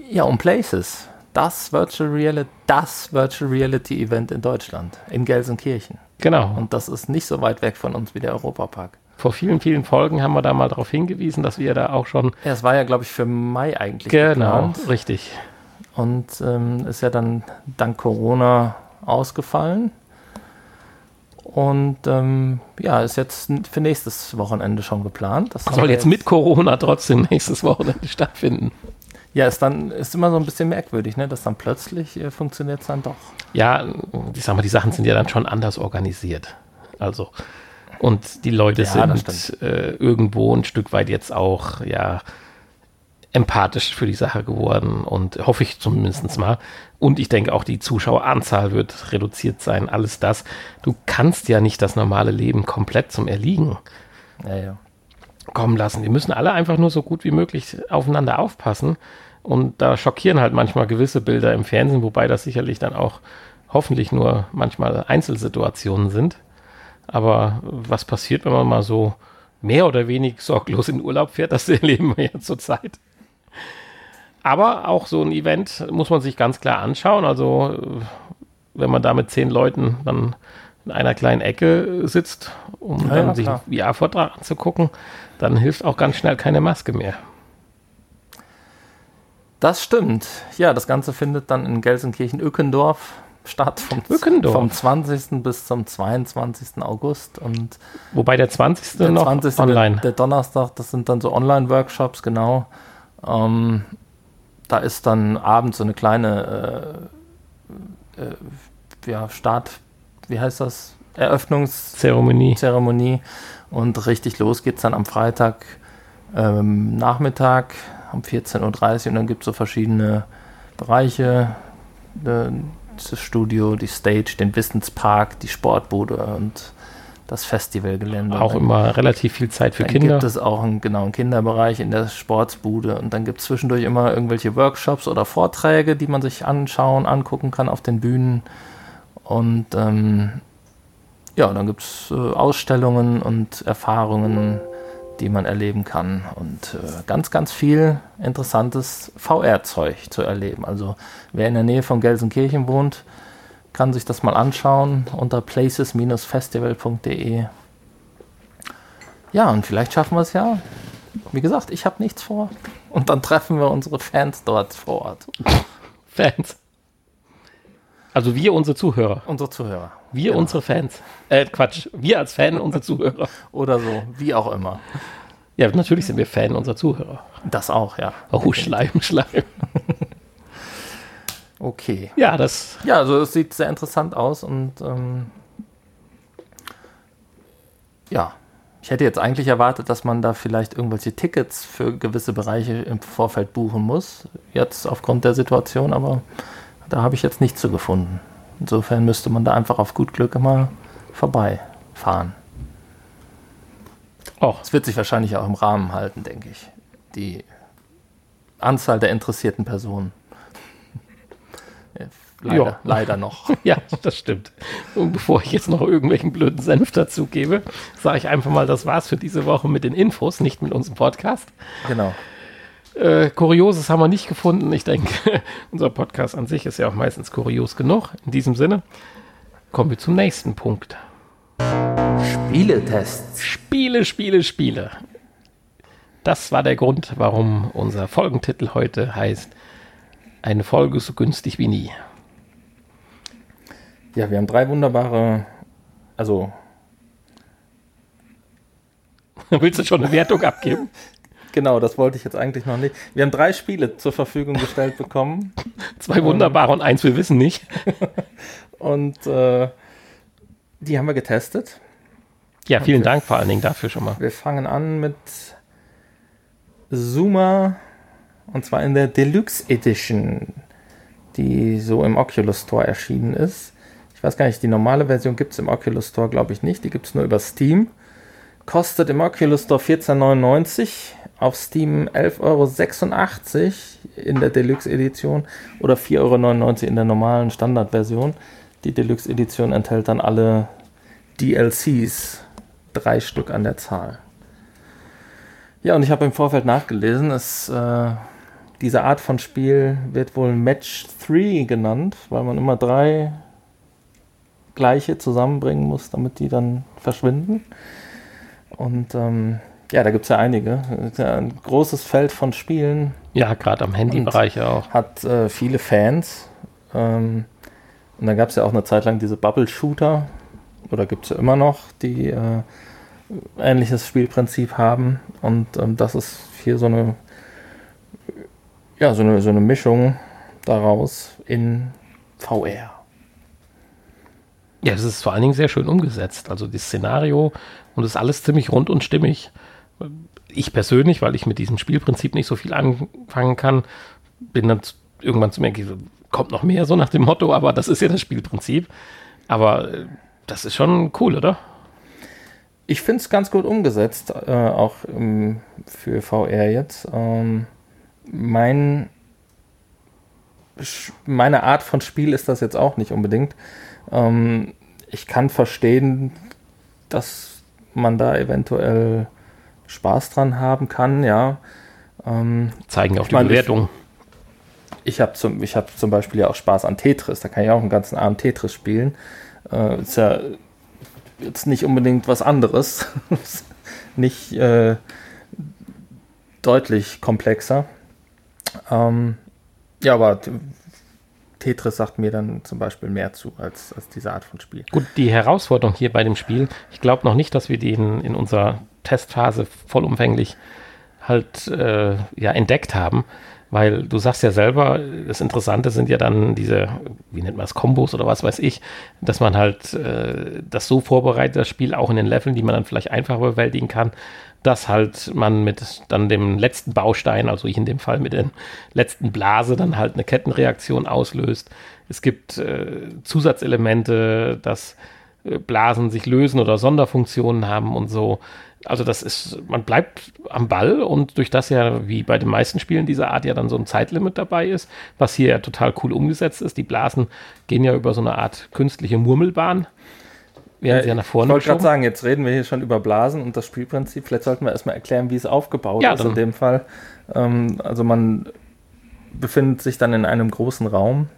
Ja, um Places. Das Virtual Reality, das Virtual Reality Event in Deutschland, in Gelsenkirchen. Genau. Und das ist nicht so weit weg von uns wie der Europapark. Vor vielen, vielen Folgen haben wir da mal darauf hingewiesen, dass wir da auch schon Ja, es war ja, glaube ich, für Mai eigentlich genau geplant. richtig. Und ähm, ist ja dann dank Corona ausgefallen. Und ähm, ja, ist jetzt für nächstes Wochenende schon geplant. Das soll jetzt mit Corona trotzdem nächstes Wochenende stattfinden. Ja, ist dann ist immer so ein bisschen merkwürdig, ne? dass dann plötzlich äh, funktioniert es dann doch. Ja, ich sag mal, die Sachen sind ja dann schon anders organisiert. Also, und die Leute ja, sind äh, irgendwo ein Stück weit jetzt auch, ja, empathisch für die Sache geworden und hoffe ich zumindest mal. Und ich denke auch, die Zuschaueranzahl wird reduziert sein. Alles das. Du kannst ja nicht das normale Leben komplett zum Erliegen ja, ja. kommen lassen. Wir müssen alle einfach nur so gut wie möglich aufeinander aufpassen. Und da schockieren halt manchmal gewisse Bilder im Fernsehen, wobei das sicherlich dann auch hoffentlich nur manchmal Einzelsituationen sind. Aber was passiert, wenn man mal so mehr oder weniger sorglos in Urlaub fährt, das (laughs) erleben wir ja zurzeit. Aber auch so ein Event muss man sich ganz klar anschauen. Also, wenn man da mit zehn Leuten dann in einer kleinen Ecke sitzt, um ja, dann ja, sich einen VR-Vortrag anzugucken, dann hilft auch ganz schnell keine Maske mehr. Das stimmt. Ja, das Ganze findet dann in Gelsenkirchen-Ückendorf statt vom, vom 20. bis zum 22. August. Und Wobei der 20. Der noch 20. online. Der, der, Donnerstag, das sind dann so Online-Workshops, genau. Ähm, da ist dann abends so eine kleine äh, äh, ja, Start, wie heißt das? Eröffnungszeremonie. Zeremonie. Und richtig los geht es dann am Freitag ähm, Nachmittag um 14.30 Uhr und dann gibt es so verschiedene Bereiche. Das Studio, die Stage, den Wissenspark, die Sportbude und das Festivalgelände. Auch immer relativ viel Zeit für dann Kinder. gibt es auch einen, genau, einen Kinderbereich in der Sportsbude und dann gibt es zwischendurch immer irgendwelche Workshops oder Vorträge, die man sich anschauen, angucken kann auf den Bühnen. Und ähm, ja, dann gibt es äh, Ausstellungen und Erfahrungen, die man erleben kann und äh, ganz, ganz viel interessantes VR-Zeug zu erleben. Also wer in der Nähe von Gelsenkirchen wohnt, kann sich das mal anschauen unter places-festival.de. Ja, und vielleicht schaffen wir es ja. Wie gesagt, ich habe nichts vor. Und dann treffen wir unsere Fans dort vor Ort. (laughs) Fans. Also wir, unsere Zuhörer. Unsere Zuhörer. Wir, genau. unsere Fans. Äh, Quatsch. Wir als Fan, (laughs) unsere Zuhörer. Oder so. Wie auch immer. Ja, natürlich sind wir Fan unserer Zuhörer. Das auch, ja. Oh, Schleim, Schleim. (laughs) Okay. Ja, das. Ja, also es sieht sehr interessant aus und ähm, ja, ich hätte jetzt eigentlich erwartet, dass man da vielleicht irgendwelche Tickets für gewisse Bereiche im Vorfeld buchen muss. Jetzt aufgrund der Situation, aber da habe ich jetzt nichts zu gefunden. Insofern müsste man da einfach auf gut Glück immer vorbeifahren. Auch. Es wird sich wahrscheinlich auch im Rahmen halten, denke ich. Die Anzahl der interessierten Personen. Leider, leider noch. (laughs) Ja, das stimmt. Und bevor ich jetzt noch irgendwelchen blöden Senf dazu gebe, sage ich einfach mal, das war's für diese Woche mit den Infos, nicht mit unserem Podcast. Genau. Äh, Kurioses haben wir nicht gefunden. Ich denke, (laughs) unser Podcast an sich ist ja auch meistens kurios genug. In diesem Sinne kommen wir zum nächsten Punkt. Spieletests. Spiele, Spiele, Spiele. Das war der Grund, warum unser Folgentitel heute heißt Eine Folge so günstig wie nie. Ja, wir haben drei wunderbare, also. (laughs) Willst du schon eine Wertung abgeben? (laughs) Genau, das wollte ich jetzt eigentlich noch nicht. Wir haben drei Spiele zur Verfügung gestellt (laughs) bekommen. Zwei wunderbare und eins wir wissen nicht. (laughs) und äh, die haben wir getestet. Ja, vielen Dank vor allen Dingen dafür schon mal. Wir fangen an mit Zuma und zwar in der Deluxe Edition, die so im Oculus Store erschienen ist. Ich weiß gar nicht, die normale Version gibt es im Oculus Store, glaube ich nicht. Die gibt es nur über Steam. Kostet im Oculus Store 14,99, auf Steam 11,86 Euro in der Deluxe Edition oder 4,99 Euro in der normalen Standardversion. Die Deluxe Edition enthält dann alle DLCs, drei Stück an der Zahl. Ja, und ich habe im Vorfeld nachgelesen, es, äh, diese Art von Spiel wird wohl Match 3 genannt, weil man immer drei gleiche zusammenbringen muss, damit die dann verschwinden. Und ähm, ja, da gibt es ja einige. Ja ein großes Feld von Spielen. Ja, gerade am Handybereich ja auch. Hat äh, viele Fans. Ähm, und dann gab es ja auch eine Zeit lang diese Bubble-Shooter. oder gibt es immer noch, die äh, ähnliches Spielprinzip haben. Und ähm, das ist hier so eine, ja, so eine, so eine Mischung daraus in VR. Ja, es ist vor allen Dingen sehr schön umgesetzt. Also das Szenario und es ist alles ziemlich rund und stimmig. Ich persönlich, weil ich mit diesem Spielprinzip nicht so viel anfangen kann, bin dann irgendwann zu mir, kommt noch mehr so nach dem Motto, aber das ist ja das Spielprinzip. Aber äh, das ist schon cool, oder? Ich finde es ganz gut umgesetzt, äh, auch ähm, für VR jetzt. Ähm, mein, meine Art von Spiel ist das jetzt auch nicht unbedingt. Ähm, ich kann verstehen, dass man da eventuell Spaß dran haben kann, ja. Ähm, Zeigen auf die meine, Bewertung. Ich, ich habe zum, hab zum Beispiel ja auch Spaß an Tetris. Da kann ich auch einen ganzen Abend Tetris spielen. Äh, ist ja jetzt nicht unbedingt was anderes. (laughs) nicht äh, deutlich komplexer. Ähm, ja, aber Tetris sagt mir dann zum Beispiel mehr zu als, als diese Art von Spiel. Gut, die Herausforderung hier bei dem Spiel, ich glaube noch nicht, dass wir den in unserer Testphase vollumfänglich halt äh, ja entdeckt haben, weil du sagst ja selber, das Interessante sind ja dann diese, wie nennt man es, Kombos oder was weiß ich, dass man halt äh, das so vorbereitet, das Spiel auch in den Leveln, die man dann vielleicht einfach bewältigen kann, dass halt man mit dann dem letzten Baustein, also ich in dem Fall mit der letzten Blase, dann halt eine Kettenreaktion auslöst. Es gibt äh, Zusatzelemente, dass äh, Blasen sich lösen oder Sonderfunktionen haben und so. Also das ist, man bleibt am Ball und durch das ja, wie bei den meisten Spielen dieser Art ja dann so ein Zeitlimit dabei ist, was hier ja total cool umgesetzt ist. Die Blasen gehen ja über so eine Art künstliche Murmelbahn. Ja, sie ja nach vorne Ich wollte gerade sagen, jetzt reden wir hier schon über Blasen und das Spielprinzip. Vielleicht sollten wir erstmal erklären, wie es aufgebaut ja, ist in dem Fall. Ähm, also man befindet sich dann in einem großen Raum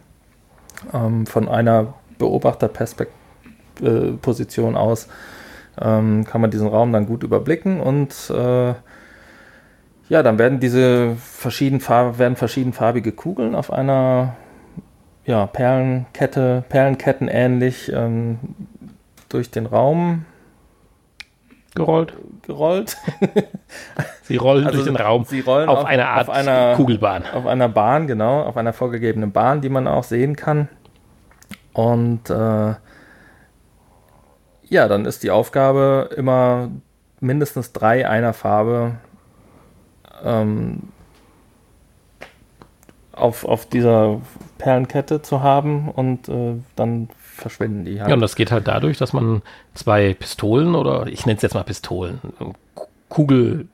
ähm, von einer Beobachterposition aus ähm, kann man diesen Raum dann gut überblicken und äh, ja, dann werden diese verschieden werden verschiedenfarbige Kugeln auf einer ja, Perlenkette, Perlenketten ähnlich ähm, durch den Raum gerollt. gerollt. (laughs) sie rollen also durch den Raum sie rollen auf, auf eine Art auf einer, Kugelbahn. Auf einer Bahn, genau, auf einer vorgegebenen Bahn, die man auch sehen kann. Und äh, ja, dann ist die Aufgabe immer mindestens drei einer Farbe ähm, auf, auf dieser Perlenkette zu haben und äh, dann verschwinden die halt. Ja, und das geht halt dadurch, dass man zwei Pistolen oder ich nenne es jetzt mal Pistolen, Kugelstreuer,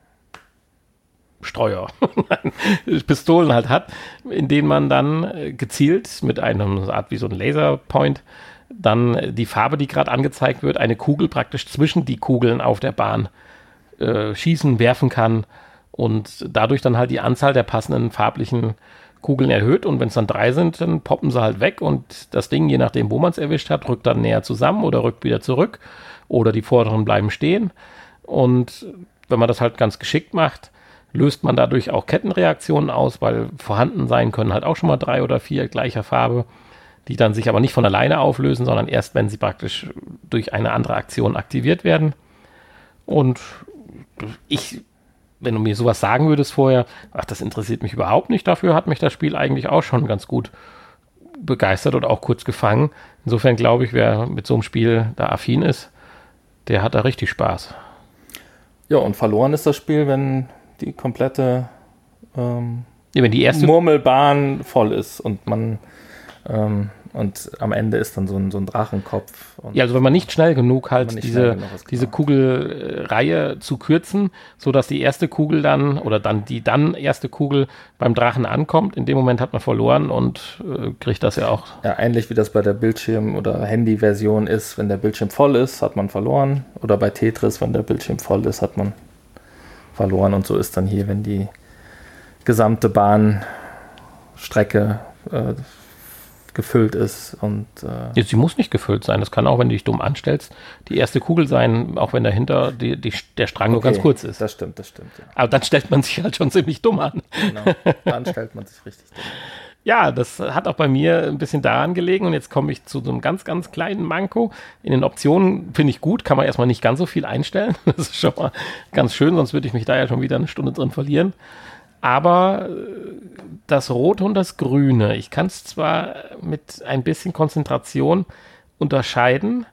(laughs) Pistolen halt hat, in denen man dann äh, gezielt mit einem Art wie so ein Laserpoint dann die Farbe, die gerade angezeigt wird, eine Kugel praktisch zwischen die Kugeln auf der Bahn äh, schießen, werfen kann und dadurch dann halt die Anzahl der passenden farblichen Kugeln erhöht. Und wenn es dann drei sind, dann poppen sie halt weg und das Ding, je nachdem, wo man es erwischt hat, rückt dann näher zusammen oder rückt wieder zurück oder die vorderen bleiben stehen. Und wenn man das halt ganz geschickt macht, löst man dadurch auch Kettenreaktionen aus, weil vorhanden sein können halt auch schon mal drei oder vier gleicher Farbe die dann sich aber nicht von alleine auflösen, sondern erst, wenn sie praktisch durch eine andere Aktion aktiviert werden. Und ich, wenn du mir sowas sagen würdest vorher, ach, das interessiert mich überhaupt nicht, dafür hat mich das Spiel eigentlich auch schon ganz gut begeistert oder auch kurz gefangen. Insofern glaube ich, wer mit so einem Spiel da affin ist, der hat da richtig Spaß. Ja, und verloren ist das Spiel, wenn die komplette ähm, ja, wenn die erste Murmelbahn voll ist und man ähm, und am Ende ist dann so ein, so ein Drachenkopf. ja, also wenn man nicht schnell genug halt diese, genug ist, diese Kugelreihe zu kürzen, sodass die erste Kugel dann oder dann die dann erste Kugel beim Drachen ankommt, in dem Moment hat man verloren und äh, kriegt das ja auch. Ja, ähnlich wie das bei der Bildschirm- oder Handy-Version ist, wenn der Bildschirm voll ist, hat man verloren. Oder bei Tetris, wenn der Bildschirm voll ist, hat man verloren. Und so ist dann hier, wenn die gesamte Bahnstrecke äh, gefüllt ist. Und, äh Sie muss nicht gefüllt sein. Das kann auch, wenn du dich dumm anstellst, die erste Kugel sein, auch wenn dahinter die, die, der Strang okay, nur ganz kurz ist. Das stimmt, das stimmt. Ja. Aber dann stellt man sich halt schon ziemlich dumm an. Genau, dann stellt man sich richtig dumm an. (laughs) Ja, das hat auch bei mir ein bisschen daran gelegen und jetzt komme ich zu so einem ganz, ganz kleinen Manko. In den Optionen finde ich gut, kann man erstmal nicht ganz so viel einstellen. (laughs) Das ist schon mal ganz schön, sonst würde ich mich da ja schon wieder eine Stunde drin verlieren. Aber äh, das Rote und das Grüne, ich kann es zwar mit ein bisschen Konzentration unterscheiden,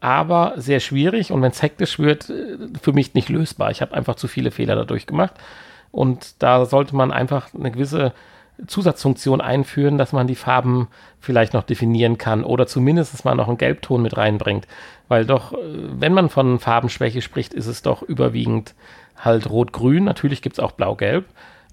aber sehr schwierig und wenn es hektisch wird, äh, für mich nicht lösbar. Ich habe einfach zu viele Fehler dadurch gemacht und da sollte man einfach eine gewisse Zusatzfunktion einführen, dass man die Farben vielleicht noch definieren kann oder zumindest mal noch einen Gelbton mit reinbringt. Weil doch, äh, wenn man von Farbenschwäche spricht, ist es doch überwiegend halt rot-grün. Natürlich gibt es auch blau-gelb.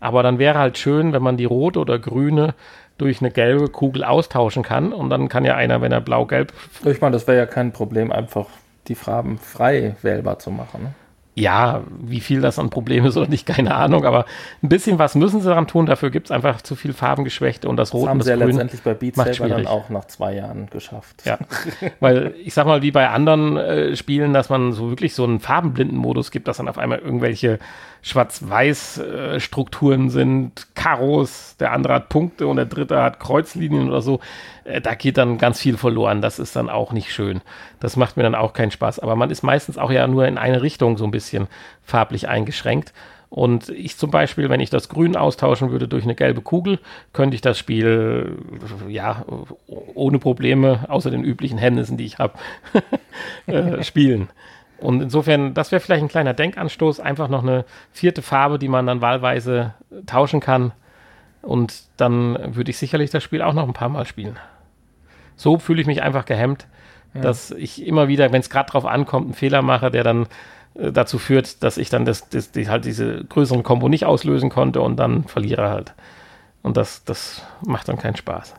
Aber dann wäre halt schön, wenn man die rote oder grüne durch eine gelbe Kugel austauschen kann. Und dann kann ja einer, wenn er blau-gelb. Ich meine, das wäre ja kein Problem, einfach die Farben frei wählbar zu machen. Ne? ja, wie viel das an Problem ist oder nicht, keine Ahnung, aber ein bisschen was müssen sie daran tun. Dafür gibt es einfach zu viel Farbengeschwächte und das Rot das haben und das sie ja letztendlich bei Beat Saber dann auch nach zwei Jahren geschafft. Ja, (laughs) weil ich sag mal, wie bei anderen äh, Spielen, dass man so wirklich so einen farbenblinden Modus gibt, dass dann auf einmal irgendwelche Schwarz-Weiß-Strukturen sind, Karos, der andere hat Punkte und der dritte hat Kreuzlinien oder so. Äh, da geht dann ganz viel verloren. Das ist dann auch nicht schön. Das macht mir dann auch keinen Spaß. Aber man ist meistens auch ja nur in eine Richtung so ein bisschen farblich eingeschränkt. Und ich zum Beispiel, wenn ich das Grün austauschen würde durch eine gelbe Kugel, könnte ich das Spiel ja ohne Probleme, außer den üblichen Hemmnissen, die ich habe, (laughs) äh, spielen. Und insofern, das wäre vielleicht ein kleiner Denkanstoß, einfach noch eine vierte Farbe, die man dann wahlweise tauschen kann. Und dann würde ich sicherlich das Spiel auch noch ein paar Mal spielen. So fühle ich mich einfach gehemmt, ja. dass ich immer wieder, wenn es gerade drauf ankommt, einen Fehler mache, der dann äh, dazu führt, dass ich dann das, das, die, halt diese größeren Kombo nicht auslösen konnte und dann verliere halt. Und das, das macht dann keinen Spaß.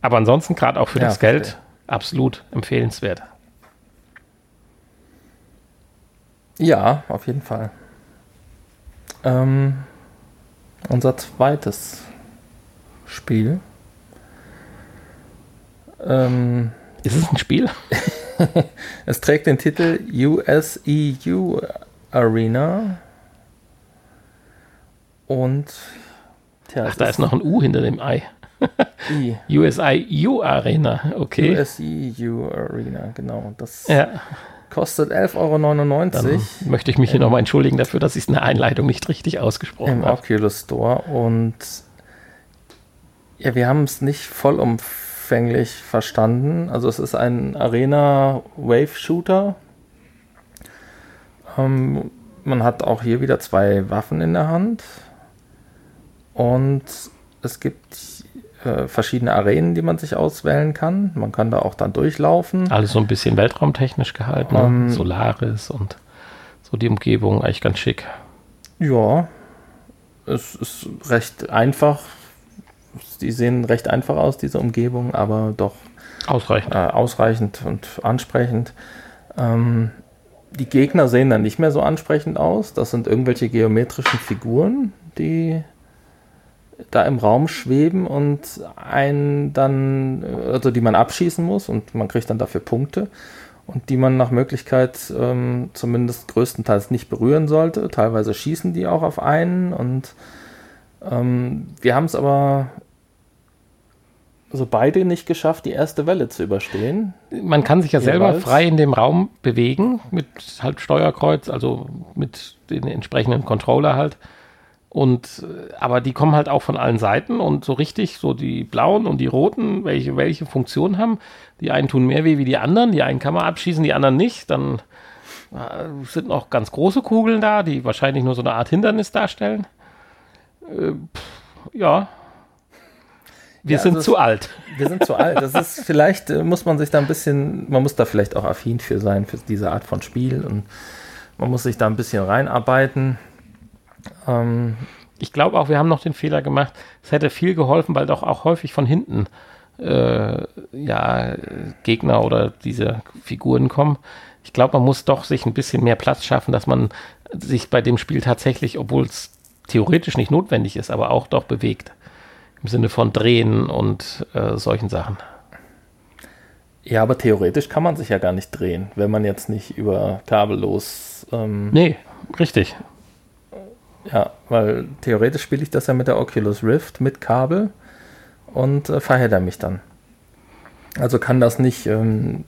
Aber ansonsten, gerade auch für ja, das verstehe. Geld, absolut empfehlenswert. Ja, auf jeden Fall. Ähm, unser zweites Spiel. Ähm, Ist es ein Spiel? (laughs) es trägt den Titel USEU Arena. Und tja, Ach, da ist noch ein U hinter dem Ei. I. USIU (laughs) Arena, okay. USEU Arena, genau. Das ja. Kostet 11,99 Euro. Dann möchte ich mich hier nochmal entschuldigen dafür, dass ich es in der Einleitung nicht richtig ausgesprochen habe. Im Oculus Store. Und ja, wir haben es nicht vollumfänglich verstanden. Also es ist ein Arena Wave Shooter. Ähm, man hat auch hier wieder zwei Waffen in der Hand. Und es gibt äh, verschiedene Arenen, die man sich auswählen kann. Man kann da auch dann durchlaufen. Alles so ein bisschen weltraumtechnisch gehalten. Um, ähm, Solaris und so die Umgebung, eigentlich ganz schick. Ja, es ist recht einfach. Die sehen recht einfach aus, diese Umgebung, aber doch ausreichend, äh, ausreichend und ansprechend. Ähm, die Gegner sehen dann nicht mehr so ansprechend aus. Das sind irgendwelche geometrischen Figuren, die da im Raum schweben und einen dann, also die man abschießen muss und man kriegt dann dafür Punkte und die man nach Möglichkeit ähm, zumindest größtenteils nicht berühren sollte. Teilweise schießen die auch auf einen und ähm, wir haben es aber so beide nicht geschafft, die erste Welle zu überstehen. Man kann sich ja Jeweils. selber frei in dem Raum bewegen mit halt Steuerkreuz, also mit den entsprechenden Controller halt. Und äh, aber die kommen halt auch von allen Seiten und so richtig, so die blauen und die roten, welche, welche Funktion haben. Die einen tun mehr weh wie die anderen, die einen kann man abschießen, die anderen nicht. Dann äh, sind noch ganz große Kugeln da, die wahrscheinlich nur so eine Art Hindernis darstellen. Äh, pff, ja. Wir ja, sind also zu alt. Wir sind zu alt. Das ist (laughs) vielleicht, äh, muss man sich da ein bisschen, man muss da vielleicht auch affin für sein, für diese Art von Spiel und man muss sich da ein bisschen reinarbeiten. Ähm, ich glaube auch, wir haben noch den Fehler gemacht, es hätte viel geholfen, weil doch auch häufig von hinten äh, ja, Gegner oder diese Figuren kommen. Ich glaube, man muss doch sich ein bisschen mehr Platz schaffen, dass man sich bei dem Spiel tatsächlich, obwohl es theoretisch nicht notwendig ist, aber auch doch bewegt. Im Sinne von Drehen und äh, solchen Sachen. Ja, aber theoretisch kann man sich ja gar nicht drehen, wenn man jetzt nicht über kabellos. Ähm, nee, richtig. Ja, weil theoretisch spiele ich das ja mit der Oculus Rift mit Kabel und äh, verhedder mich dann. Also kann das nicht ähm,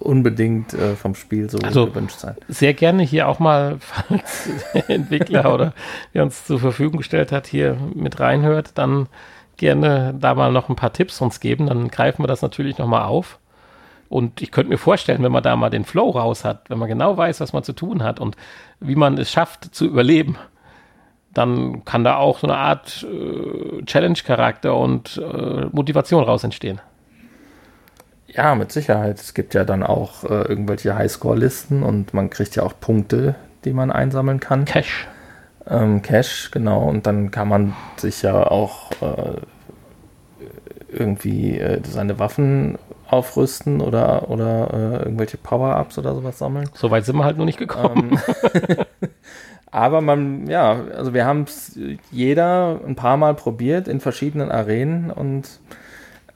unbedingt äh, vom Spiel so Also- gewünscht sein. Sehr gerne hier auch mal, (laughs) falls der Entwickler (laughs) oder der uns zur Verfügung gestellt hat, hier mit reinhört, dann gerne da mal noch ein paar Tipps uns geben. Dann greifen wir das natürlich nochmal auf. Und ich könnte mir vorstellen, wenn man da mal den Flow raus hat, wenn man genau weiß, was man zu tun hat und wie man es schafft zu überleben, dann kann da auch so eine Art äh, Challenge-Charakter und äh, Motivation raus entstehen. Ja, mit Sicherheit. Es gibt ja dann auch äh, irgendwelche Highscore-Listen und man kriegt ja auch Punkte, die man einsammeln kann. Cash. Ähm, Cash, genau. Und dann kann man sich ja auch äh, irgendwie äh, seine Waffen aufrüsten oder, oder äh, irgendwelche Power-Ups oder sowas sammeln. So weit sind wir halt noch nicht gekommen. Ähm, (laughs) aber man, ja, also wir haben es jeder ein paar Mal probiert in verschiedenen Arenen und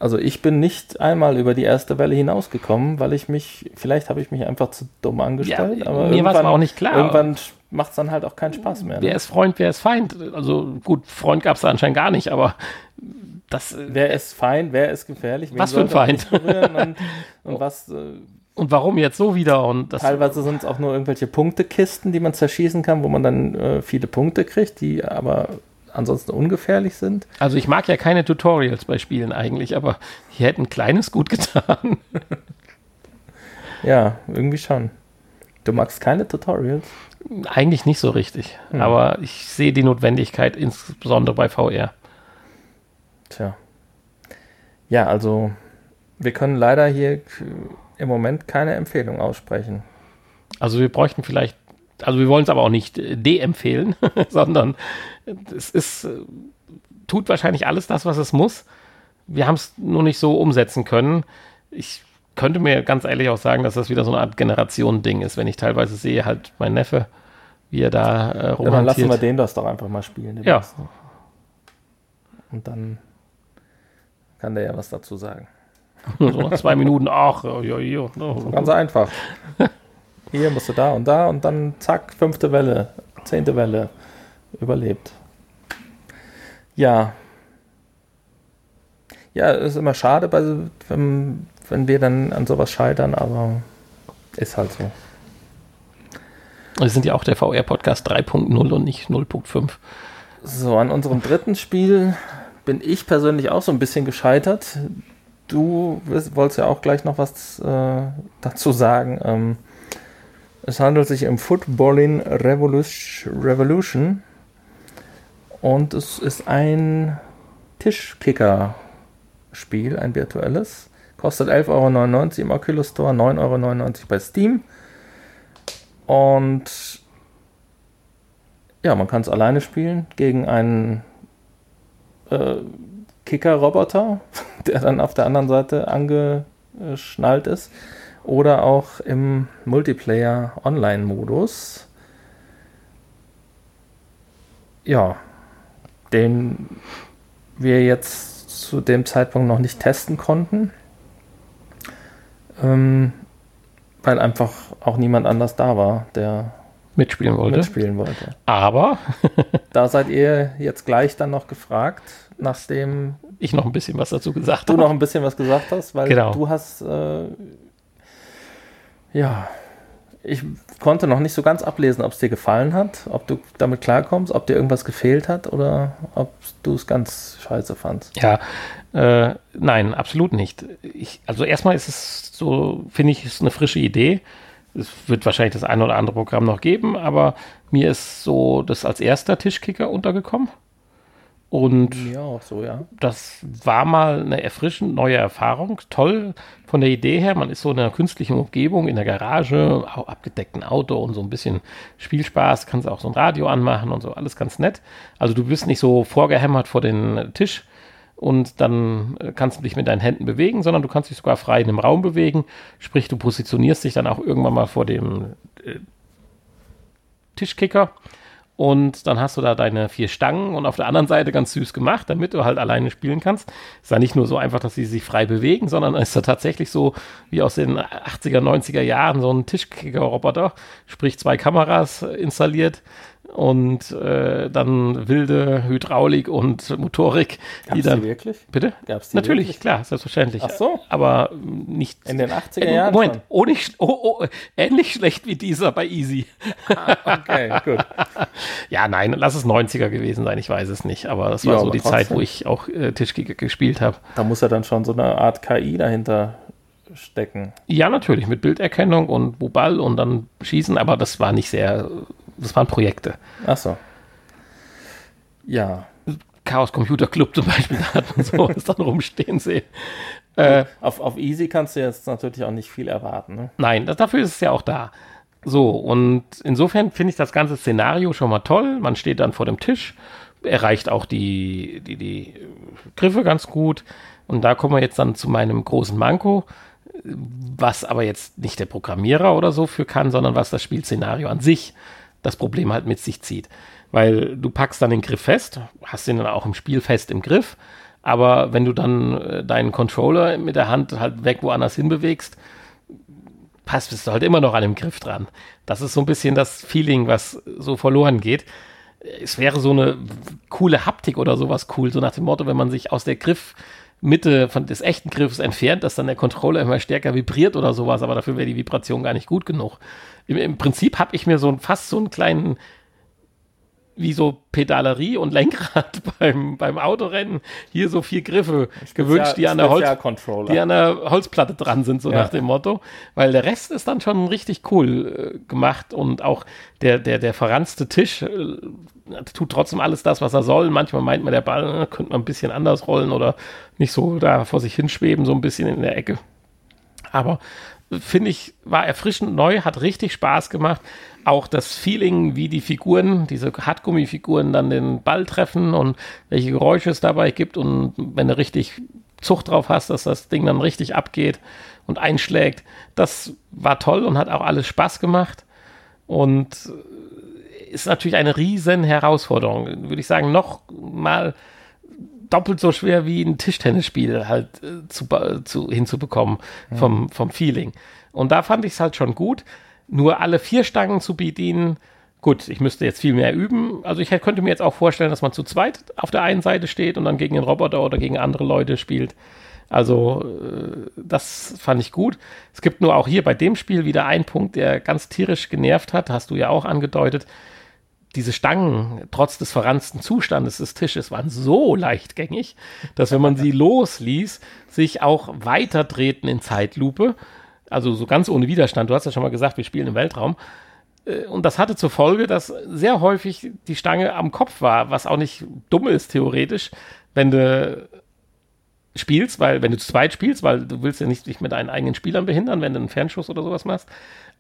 also ich bin nicht einmal über die erste Welle hinausgekommen, weil ich mich, vielleicht habe ich mich einfach zu dumm angestellt, Ja, aber mir irgendwann- aber auch nicht klar. Irgendwann macht es dann halt auch keinen Spaß mehr. Wer Ne? ist Freund, wer ist Feind? Also gut, Freund gab es da anscheinend gar nicht, aber das. äh, Wer ist Feind, wer ist gefährlich? Was für ein Feind? nicht berühren Und, und was, äh, Und warum jetzt so wieder? Und das, teilweise sind es auch nur irgendwelche Punktekisten, die man zerschießen kann, wo man dann äh, viele Punkte kriegt, die aber ansonsten ungefährlich sind. also ich mag ja keine Tutorials bei Spielen eigentlich, aber hier hätte ein kleines gut getan. Ja, irgendwie schon. Du magst keine Tutorials? eigentlich nicht so richtig. Aber ich sehe die Notwendigkeit, insbesondere bei VR. Tja. Ja, also wir können leider hier im Moment keine Empfehlung aussprechen. Also wir bräuchten vielleicht, also wir wollen es aber auch nicht äh, de-empfehlen, (laughs) sondern es ist, äh, tut wahrscheinlich alles das, was es muss. Wir haben es nur nicht so umsetzen können. Ich könnte mir ganz ehrlich auch sagen, dass das wieder so eine Art Generation-Ding ist, wenn ich teilweise sehe, halt mein Neffe, wie er da äh, Ja, dann lassen wir romantiert. den das doch einfach mal spielen. Ja. Und dann kann der ja was dazu sagen. (laughs) so zwei Minuten, ach, jo. Oh. Ganz einfach. (laughs) Hier musst du da und da und dann zack, fünfte Welle, zehnte Welle. Überlebt. Ja. Ja, ist immer schade, bei, wenn, wenn wir dann an sowas scheitern, aber ist halt so. Wir sind ja auch der VR-Podcast 3.0 und nicht 0.5. So, an unserem dritten Spiel bin ich persönlich auch so ein bisschen gescheitert. Du wolltest ja auch gleich noch was äh, dazu sagen. Ähm, es handelt sich um Footballing Revolution und es ist ein Tischkicker-Spiel, ein virtuelles. Kostet 11,99 Euro im Oculus Store, 9,99 Euro bei Steam. Und ja, man kann es alleine spielen gegen einen äh, Kicker-Roboter, (laughs) der dann auf der anderen Seite angeschnallt ist. Oder auch im Multiplayer-Online-Modus. Ja, den wir jetzt zu dem Zeitpunkt noch nicht testen konnten. Ähm, weil einfach auch niemand anders da war, der Mitspielen wollte. mitspielen wollte. Aber (laughs) Da seid ihr jetzt gleich dann noch gefragt, nachdem ich noch ein bisschen was dazu gesagt du habe. noch ein bisschen was gesagt hast, weil Genau. du hast, äh, ja, ich konnte noch nicht so ganz ablesen, ob es dir gefallen hat, ob du damit klarkommst, ob dir irgendwas gefehlt hat oder ob du es ganz scheiße fandst. Ja, äh, nein, absolut nicht. Ich, also erstmal ist es so, finde ich, ist eine frische Idee. Es wird wahrscheinlich das eine oder andere Programm noch geben, aber mir ist so das als erster Tischkicker untergekommen. Und Ja, auch so, ja. das war mal eine erfrischend neue Erfahrung. Toll von der Idee her. Man ist so in einer künstlichen Umgebung, in der Garage, abgedeckten Auto und so ein bisschen Spielspaß. Kannst auch so ein Radio anmachen und so. Alles ganz nett. Also du bist nicht so vorgehämmert vor den Tisch und dann äh, kannst du dich mit deinen Händen bewegen, sondern du kannst dich sogar frei in einem Raum bewegen. Sprich, du positionierst dich dann auch irgendwann mal vor dem äh, Tischkicker und dann hast du da deine vier Stangen und auf der anderen Seite ganz süß gemacht, damit du halt alleine spielen kannst. Ist ja nicht nur so einfach, dass sie sich frei bewegen, sondern ist da tatsächlich so wie aus den 80er, 90er Jahren so ein Tischkicker-Roboter, sprich zwei Kameras installiert, und äh, dann wilde Hydraulik und Motorik. Gab's die dann, die wirklich? Bitte? Gab's die Natürlich, wirklich? klar, selbstverständlich. Ach so. Aber nicht. In den 80er Äh, Jahren Moment, oh, nicht, oh, oh, ähnlich schlecht wie dieser bei Easy. Okay, gut. (laughs) Ja, nein, lass es 90er gewesen sein, ich weiß es nicht. Aber das war Ja, so die Zeit, trotzdem. wo ich auch äh, Tischkicker gespielt habe. Da muss ja dann schon so eine Art KI dahinter stecken. Ja, natürlich, mit Bilderkennung und Buball und dann Schießen, aber das war nicht sehr, das waren Projekte. Ach so. Ja. Chaos Computer Club zum Beispiel, (laughs) da hat man sowas dann rumstehen sehen. Äh, Auf, auf Easy kannst du jetzt natürlich auch nicht viel erwarten. Ne? nein, das, dafür ist es ja auch da. So, und insofern finde ich das ganze Szenario schon mal toll. Man steht dann vor dem Tisch, erreicht auch die, die, die Griffe ganz gut. Und da kommen wir jetzt dann zu meinem großen Manko, was aber jetzt nicht der Programmierer oder so für kann, sondern was das Spielszenario an sich das Problem halt mit sich zieht. Weil du packst dann den Griff fest, hast den dann auch im Spiel fest im Griff, aber wenn du dann äh, deinen Controller mit der Hand halt weg woanders hinbewegst, passt bist du halt immer noch an dem Griff dran. Das ist so ein bisschen das Feeling, was so verloren geht. Es wäre so eine coole Haptik oder sowas cool, so nach dem Motto, wenn man sich aus der Griffmitte von des echten Griffes entfernt, dass dann der Controller immer stärker vibriert oder sowas, aber dafür wäre die Vibration gar nicht gut genug. Im, im Prinzip habe ich mir so ein, fast so einen kleinen wie so Pedalerie und Lenkrad (laughs) beim, beim Autorennen hier so vier Griffe gewünscht, die an der Holz, die an der Holzplatte dran sind, so Ja. nach dem Motto. Weil der Rest ist dann schon richtig cool äh, gemacht und auch der, der, der verranzte Tisch äh, tut trotzdem alles das, was er soll. Manchmal meint man, der Ball äh, könnte man ein bisschen anders rollen oder nicht so da vor sich hinschweben, so ein bisschen in der Ecke. Aber finde ich, war erfrischend neu, hat richtig Spaß gemacht. Auch das Feeling, wie die Figuren, diese Hartgummifiguren dann den Ball treffen und welche Geräusche es dabei gibt und wenn du richtig Zucht drauf hast, dass das Ding dann richtig abgeht und einschlägt, das war toll und hat auch alles Spaß gemacht und äh, ist natürlich eine riesen Herausforderung. Würde ich sagen, noch mal doppelt so schwer wie ein Tischtennisspiel halt äh, zu, zu, hinzubekommen vom, vom Feeling. Und da fand ich es halt schon gut. Nur alle vier Stangen zu bedienen, gut, ich müsste jetzt viel mehr üben. Also ich hätte- könnte mir jetzt auch vorstellen, dass man zu zweit auf der einen Seite steht und dann gegen den Roboter oder gegen andere Leute spielt. Also äh, das fand ich gut. Es gibt nur auch hier bei dem Spiel wieder einen Punkt, der ganz tierisch genervt hat, hast du ja auch angedeutet diese Stangen, trotz des verranzten Zustandes des Tisches, waren so leichtgängig, dass wenn man sie (laughs) losließ, sich auch weiter drehten in Zeitlupe. Also so ganz ohne Widerstand. Du hast ja schon mal gesagt, wir spielen im Weltraum. Äh, Und das hatte zur Folge, dass sehr häufig die Stange am Kopf war, was auch nicht dumm ist, theoretisch, wenn du spielst, weil, wenn du zu zweit spielst, weil du willst ja nicht dich mit deinen eigenen Spielern behindern, wenn du einen Fernschuss oder sowas machst.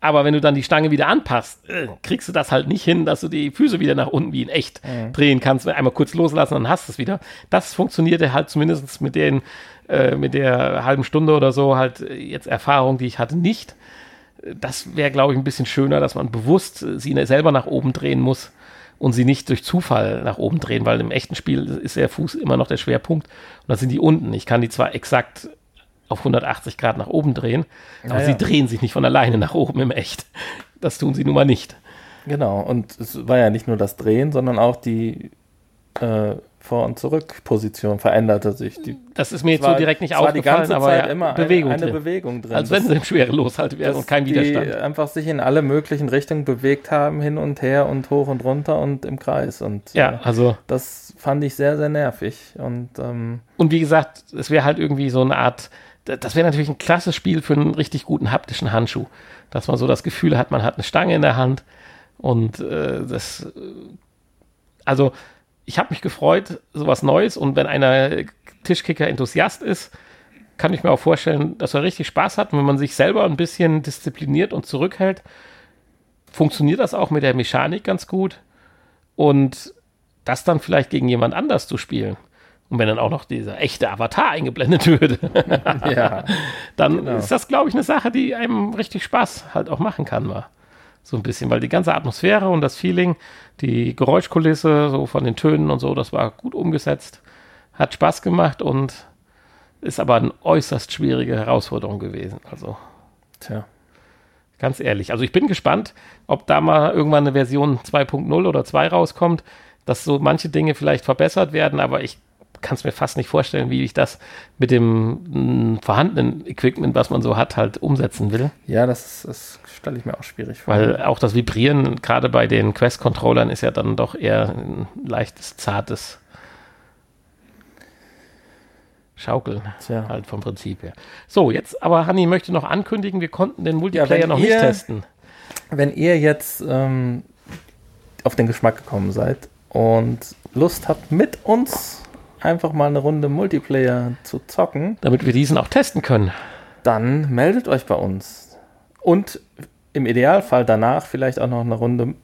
Aber wenn du dann die Stange wieder anpasst, äh, kriegst du das halt nicht hin, dass du die Füße wieder nach unten wie in echt drehen kannst, einmal kurz loslassen, dann hast du es wieder. Das funktionierte halt zumindest mit den, äh, mit der halben Stunde oder so halt äh, jetzt Erfahrung, die ich hatte, nicht. Das wäre, glaube ich, ein bisschen schöner, dass man bewusst äh, sie selber nach oben drehen muss und sie nicht durch Zufall nach oben drehen, weil im echten Spiel ist der Fuß immer noch der Schwerpunkt und dann sind die unten. Ich kann die zwar exakt auf 180 Grad nach oben drehen, aber Ja, sie drehen sich nicht von alleine nach oben im Echt. Das tun sie nun mal nicht. Genau, und es war ja nicht nur das Drehen, sondern auch die äh, Vor- und Zurückposition veränderte sich. Die, Das ist mir jetzt war- so direkt nicht es war die aufgefallen, ganze aber Zeit ja, immer Bewegung eine, eine drin. Bewegung drin. Als wenn sie im Schwerelos halt wäre und kein Widerstand. Die einfach sich in alle möglichen Richtungen bewegt haben, hin und her und hoch und runter und im Kreis. Und Ja, äh, also das fand ich sehr, sehr nervig. Und ähm, Und wie gesagt, es wäre halt irgendwie so eine Art, das wäre natürlich ein klasse Spiel für einen richtig guten haptischen Handschuh. Dass man so das Gefühl hat, man hat eine Stange in der Hand und äh, das, äh, also ich habe mich gefreut, sowas Neues und wenn einer Tischkicker-Enthusiast ist, kann ich mir auch vorstellen, dass er richtig Spaß hat. Und wenn man sich selber ein bisschen diszipliniert und zurückhält, funktioniert das auch mit der Mechanik ganz gut. Und das dann vielleicht gegen jemand anders zu spielen. Und wenn dann auch noch dieser echte Avatar eingeblendet würde, (laughs) ja, (laughs) dann Genau. ist das, glaube ich, eine Sache, die einem richtig Spaß halt auch machen kann. Mal. So ein bisschen, weil die ganze Atmosphäre und das Feeling, die Geräuschkulisse, so von den Tönen und so, das war gut umgesetzt, hat Spaß gemacht und ist aber eine äußerst schwierige Herausforderung gewesen. Also tja. Ganz ehrlich. Also ich bin gespannt, ob da mal irgendwann eine Version 2.0 oder 2 rauskommt, dass so manche Dinge vielleicht verbessert werden, aber ich kann es mir fast nicht vorstellen, wie ich das mit dem mh, vorhandenen Equipment, was man so hat, halt umsetzen will. Ja, das, das stelle ich mir auch schwierig vor. Weil auch das Vibrieren, gerade bei den Quest-Controllern, ist ja dann doch eher ein leichtes, zartes Schaukeln. Tja. Halt vom Prinzip her. So, jetzt aber, Hanni möchte noch ankündigen, wir konnten den Multiplayer wenn noch nicht ihr- testen. Wenn ihr jetzt ähm, auf den Geschmack gekommen seid und Lust habt, mit uns einfach mal eine Runde Multiplayer zu zocken, Damit wir diesen auch testen können. dann meldet euch bei uns. Und im Idealfall danach vielleicht auch noch eine Runde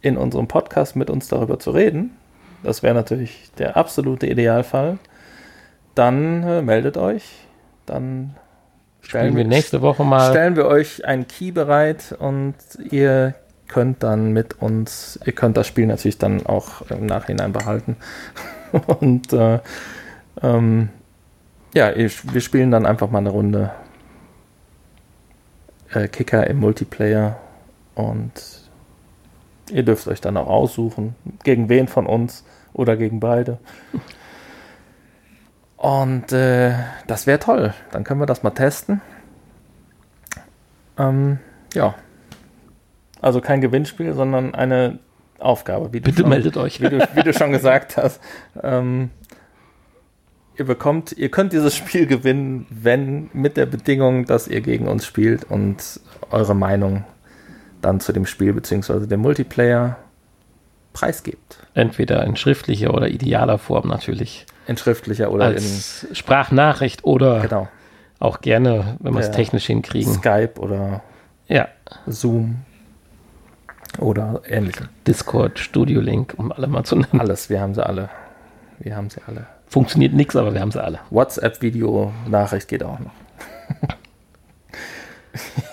in unserem Podcast mit uns darüber zu reden. Das wäre natürlich der absolute Idealfall. Dann äh, meldet euch. Dann Spielen wir nächste Woche mal. stellen wir euch einen Key bereit und ihr könnt dann mit uns, ihr könnt das Spiel natürlich dann auch im Nachhinein behalten. (laughs) und äh, ähm, ja, ich, wir spielen dann einfach mal eine Runde äh, Kicker im Multiplayer und ihr dürft euch dann auch aussuchen, gegen wen von uns oder gegen beide. (laughs) Und äh, das wäre toll. Dann können wir das mal testen. Ähm, ja. Also kein Gewinnspiel, sondern eine Aufgabe. Wie du Bitte schon, meldet euch. Wie du, wie du schon gesagt hast. Ähm, ihr bekommt, ihr könnt dieses Spiel gewinnen, wenn mit der Bedingung, dass ihr gegen uns spielt und eure Meinung dann zu dem Spiel bzw. dem Multiplayer preisgebt. Entweder in schriftlicher oder idealer Form natürlich. In schriftlicher oder Als Sprachnachricht oder in genau, auch gerne, wenn wir es Ja. technisch hinkriegen. Skype oder Ja, Zoom oder ähnlichem. Discord, Studio Link, um alle mal zu nennen. Alles, wir haben sie alle. Wir haben sie alle. Funktioniert nichts, aber wir haben sie alle. WhatsApp-Video-Nachricht geht auch noch.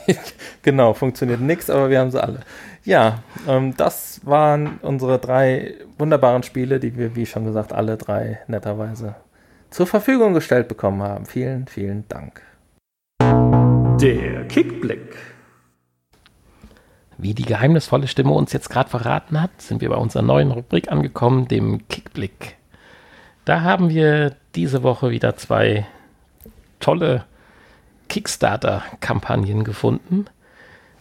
(laughs) genau, funktioniert nichts, aber wir haben sie alle. Ja, ähm, das waren unsere drei wunderbaren Spiele, die wir, wie schon gesagt, alle drei netterweise zur Verfügung gestellt bekommen haben. Vielen, vielen Dank. Der Kickblick. Wie die geheimnisvolle Stimme uns jetzt gerade verraten hat, sind wir bei unserer neuen Rubrik angekommen, dem Kickblick. Da haben wir diese Woche wieder zwei tolle Kickstarter-Kampagnen gefunden.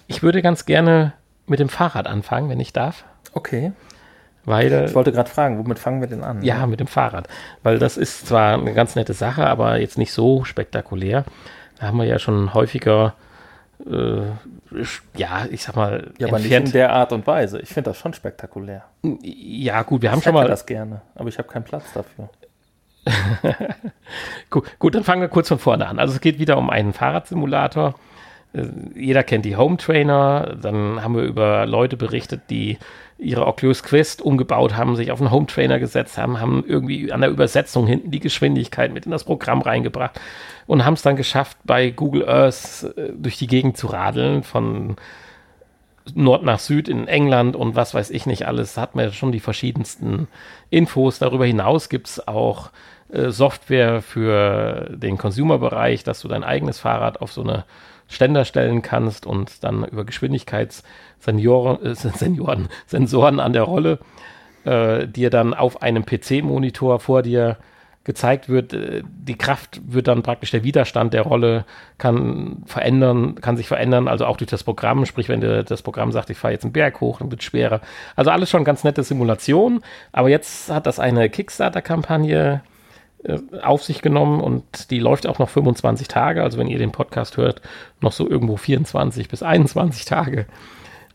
Ich würde ganz gerne mit dem Fahrrad anfangen, wenn ich darf. Okay. Weil, Ich wollte gerade fragen, womit fangen wir denn an? ja, mit dem Fahrrad. Weil das ist zwar eine ganz nette Sache, aber jetzt nicht so spektakulär. Da haben wir ja schon häufiger, äh, ja, ich sag mal, Ja, aber nicht in der Art und Weise. Ich finde das schon spektakulär. ja, gut, wir haben Ich schon hätte mal das gerne, aber ich habe keinen Platz dafür. (laughs) Gut, gut, dann fangen wir kurz von vorne an. Also es geht wieder um einen Fahrradsimulator. Äh, Jeder kennt die Home Trainer. Dann haben wir über Leute berichtet, die ihre Oculus Quest umgebaut haben, sich auf einen Home Trainer gesetzt haben, haben irgendwie an der Übersetzung hinten die Geschwindigkeit mit in das Programm reingebracht und haben es dann geschafft, bei Google Earth äh, durch die Gegend zu radeln von Nord nach Süd in England und was weiß ich nicht alles, hat man ja schon die verschiedensten Infos. Darüber hinaus gibt es auch äh, Software für den Consumer-Bereich, dass du dein eigenes Fahrrad auf so eine Ständer stellen kannst und dann über Geschwindigkeitssenioren, äh, (laughs) Sensoren an der Rolle äh, dir dann auf einem PC-Monitor vor dir gezeigt wird, äh, die Kraft wird dann praktisch der Widerstand der Rolle kann verändern, kann sich verändern, also auch durch das Programm, sprich, wenn dir das Programm sagt, ich fahre jetzt einen Berg hoch, dann wird es schwerer. Also alles schon ganz nette Simulation, aber jetzt hat das eine Kickstarter-Kampagne äh, auf sich genommen und die läuft auch noch 25 Tage, also wenn ihr den Podcast hört, noch so irgendwo 24 bis 21 Tage.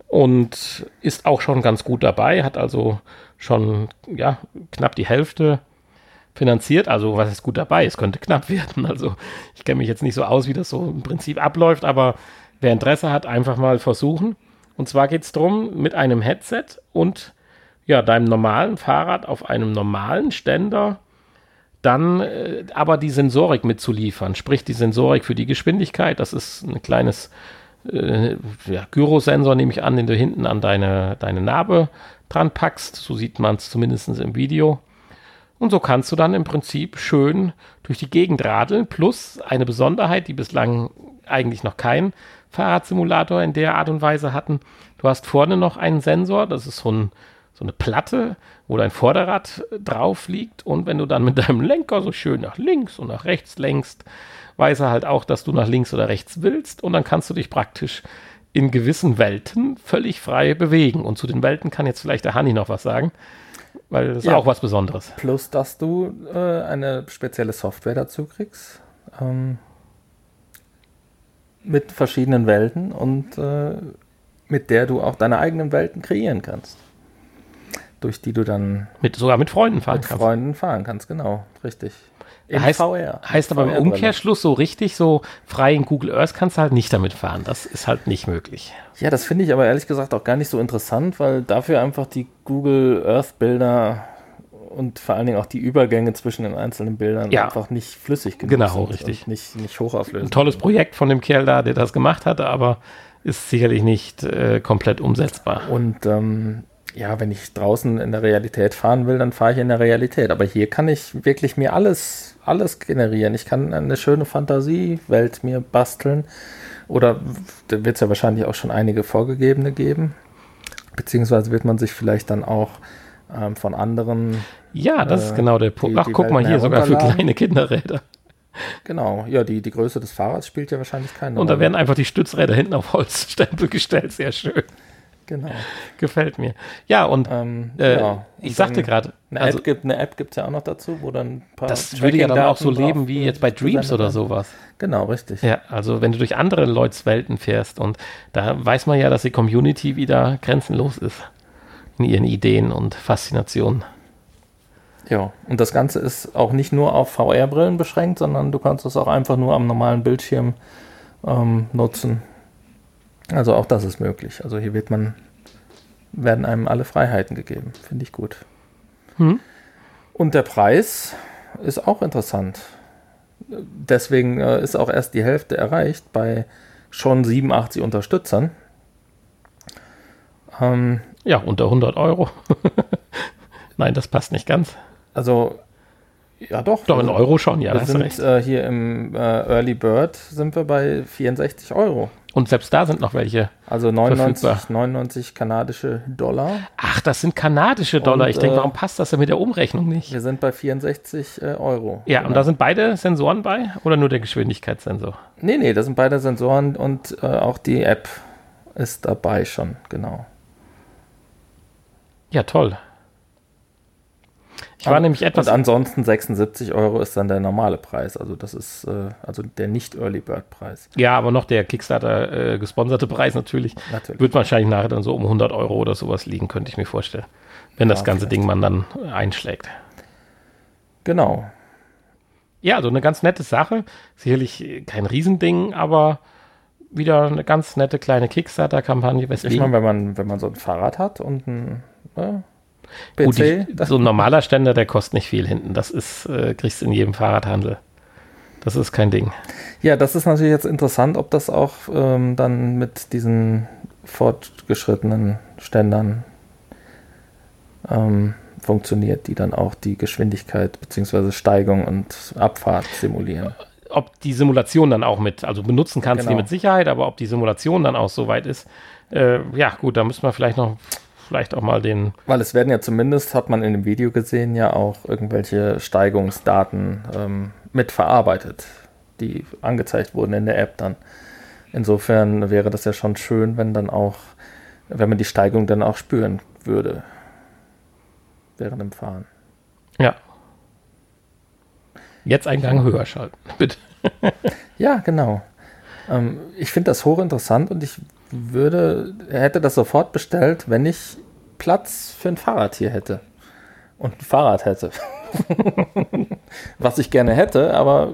Und ist auch schon ganz gut dabei, hat also schon ja knapp die Hälfte finanziert. Also was ist gut dabei? Es könnte knapp (laughs) werden. Also ich kenne mich jetzt nicht so aus, wie das so im Prinzip abläuft, aber wer Interesse hat, einfach mal versuchen. Und zwar geht es darum, mit einem Headset und ja, deinem normalen Fahrrad auf einem normalen Ständer dann äh, aber die Sensorik mitzuliefern. Sprich, die Sensorik für die Geschwindigkeit. Das ist ein kleines äh, ja, Gyrosensor, nehme ich an, den du hinten an deine, deine Narbe dran packst. So sieht man es zumindest im Video. Und so kannst du dann im Prinzip schön durch die Gegend radeln. Plus eine Besonderheit, die bislang eigentlich noch keinen Fahrradsimulator in der Art und Weise hatten. Du hast vorne noch einen Sensor, das ist so, ein, so eine Platte, wo dein Vorderrad drauf liegt. Und wenn du dann mit deinem Lenker so schön nach links und nach rechts lenkst, weiß er halt auch, dass du nach links oder rechts willst. Und dann kannst du dich praktisch in gewissen Welten völlig frei bewegen. Und zu den Welten kann jetzt vielleicht der Hanni noch was sagen, weil das ist Ja. auch was Besonderes. Plus, dass du äh, eine spezielle Software dazu kriegst. Ähm, mit verschiedenen Welten und äh, mit der du auch deine eigenen Welten kreieren kannst. Durch die du dann Mit, sogar mit Freunden fahren mit kannst. Freunden fahren kannst, genau. Richtig. Heißt- Heißt aber im VR-Brille. Umkehrschluss so richtig, so frei in Google Earth kannst du halt nicht damit fahren. Das ist halt nicht möglich. Ja, das finde ich aber ehrlich gesagt auch gar nicht so interessant, weil dafür einfach die Google Earth Bilder und vor allen Dingen auch die Übergänge zwischen den einzelnen Bildern Ja. einfach nicht flüssig genug Genau, sind richtig. nicht, nicht hochauflösend. Ein tolles Projekt von dem Kerl da, der das gemacht hatte, aber ist sicherlich nicht äh, komplett umsetzbar. Und ähm, ja, wenn ich draußen in der Realität fahren will, dann fahre ich in der Realität. Aber hier kann ich wirklich mir alles, alles generieren. Ich kann eine schöne Fantasiewelt mir basteln. Oder da wird es ja wahrscheinlich auch schon einige vorgegebene geben. Beziehungsweise wird man sich vielleicht dann auch ähm, von anderen, Ja, das Äh, ist genau der Punkt. Ach, guck mal Welten hier, sogar für kleine Kinderräder. genau, ja, die, die Größe des Fahrrads spielt ja wahrscheinlich keine Und da Rolle. werden einfach die Stützräder hinten auf Holzstempel gestellt. Sehr schön. Genau. (laughs) Gefällt mir. Ja, und Ähm, äh, ja. ich Und sagte gerade, Eine also App gibt gibt's ja auch noch dazu, wo dann ein paar das würde ja dann auch so leben wie jetzt bei Dreams oder sowas. Genau, richtig. Ja, also wenn du durch andere Leuts Welten fährst und da weiß man ja, dass die Community wieder grenzenlos ist in ihren Ideen und Faszinationen. Ja, und das Ganze ist auch nicht nur auf VR-Brillen beschränkt, sondern du kannst es auch einfach nur am normalen Bildschirm ähm, nutzen. Also auch das ist möglich. Also hier wird man, werden einem alle Freiheiten gegeben. Finde ich gut. Hm? Und der Preis ist auch interessant. Deswegen äh, ist auch erst die Hälfte erreicht bei schon 87 Unterstützern. Ähm, Ja, unter 100 Euro. (laughs) Nein, das passt nicht ganz. also, ja doch. Doch, in also, Euro schon, ja, wir sind äh, hier im äh, Early Bird sind wir bei 64 Euro. Und selbst da sind noch welche. Also 99, Verfügbar. 99 kanadische Dollar. Ach, das sind kanadische Dollar. Und, ich denke, äh, warum passt das denn mit der Umrechnung nicht? Wir sind bei 64 äh, Euro. Ja, Genau. und da sind beide Sensoren bei oder nur der Geschwindigkeitssensor? Nee, nee, da sind beide Sensoren und äh, auch die App ist dabei schon, genau. Ja, toll. Ich war nämlich etwas. Und ansonsten 76 Euro ist dann der normale Preis. Also das ist äh, also der nicht Early Bird Preis. Ja, aber noch der Kickstarter äh, gesponserte Preis natürlich. Natürlich. Wird wahrscheinlich nachher dann so um 100 Euro oder sowas liegen, könnte ich mir vorstellen. Wenn das Ja, ganze vielleicht. Ding man dann einschlägt. Genau. Ja, also eine ganz nette Sache. Sicherlich kein Riesending, aber wieder eine ganz nette kleine Kickstarter-Kampagne. Ich meine, wenn man, wenn man so ein Fahrrad hat und ein äh, PC, Gut, das- so ein normaler Ständer, der kostet nicht viel hinten. Das ist, äh, kriegst du in jedem Fahrradhandel. Das ist kein Ding. Ja, das ist natürlich jetzt interessant, ob das auch ähm, dann mit diesen fortgeschrittenen Ständern ähm, funktioniert, die dann auch die Geschwindigkeit bzw. Steigung und Abfahrt simulieren. Ob die Simulation dann auch mit, also benutzen kannst du die Genau. mit Sicherheit, aber ob die Simulation dann auch so weit ist, äh, ja gut, da müssen wir vielleicht noch, vielleicht auch mal den, Weil es werden ja zumindest, hat man in dem Video gesehen, ja auch irgendwelche Steigungsdaten ähm, mit verarbeitet, die angezeigt wurden in der App dann. Insofern wäre das ja schon schön, wenn dann auch, wenn man die Steigung dann auch spüren würde während dem Fahren. ja. Jetzt einen Gang höher schalten, (laughs) bitte. Ja, genau. Ähm, ich finde das hochinteressant und ich würde, hätte das sofort bestellt, wenn ich Platz für ein Fahrrad hier hätte. Und ein Fahrrad hätte. (laughs) Was ich gerne hätte, aber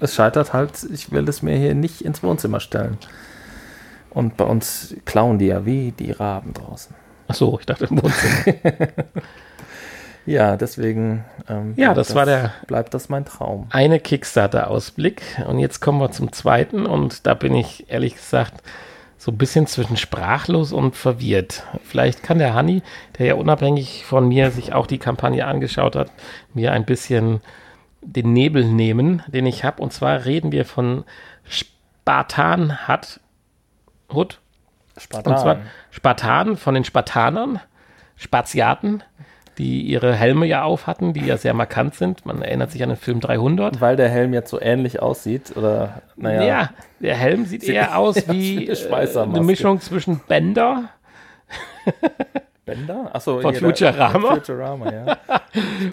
es scheitert halt, ich will es mir hier nicht ins Wohnzimmer stellen. Und bei uns klauen die ja wie die Raben draußen. Ach so, ich dachte im Wohnzimmer. (laughs) Ja, deswegen ähm, Ja, bleibt das war der- bleibt das mein Traum. Eine Kickstarter-Ausblick und jetzt kommen wir zum zweiten und da bin ich ehrlich gesagt so ein bisschen zwischen sprachlos und verwirrt. Vielleicht kann der Hanni, der ja unabhängig von mir sich auch die Kampagne angeschaut hat, mir ein bisschen den Nebel nehmen, den ich habe. Und zwar reden wir von Spartan hat Hut. Spartan. Und zwar Spartan von den Spartanern, Spaziaten, die ihre Helme ja auf hatten, die ja sehr markant sind. Man erinnert sich an den Film 300. Weil der Helm jetzt so ähnlich aussieht, oder, naja. Ja, der Helm sieht, (laughs) eher aus wie wie eine äh, eine Mischung zwischen Bender Bender? Achso, Von hier, der- Futurama? von Futurama, ja.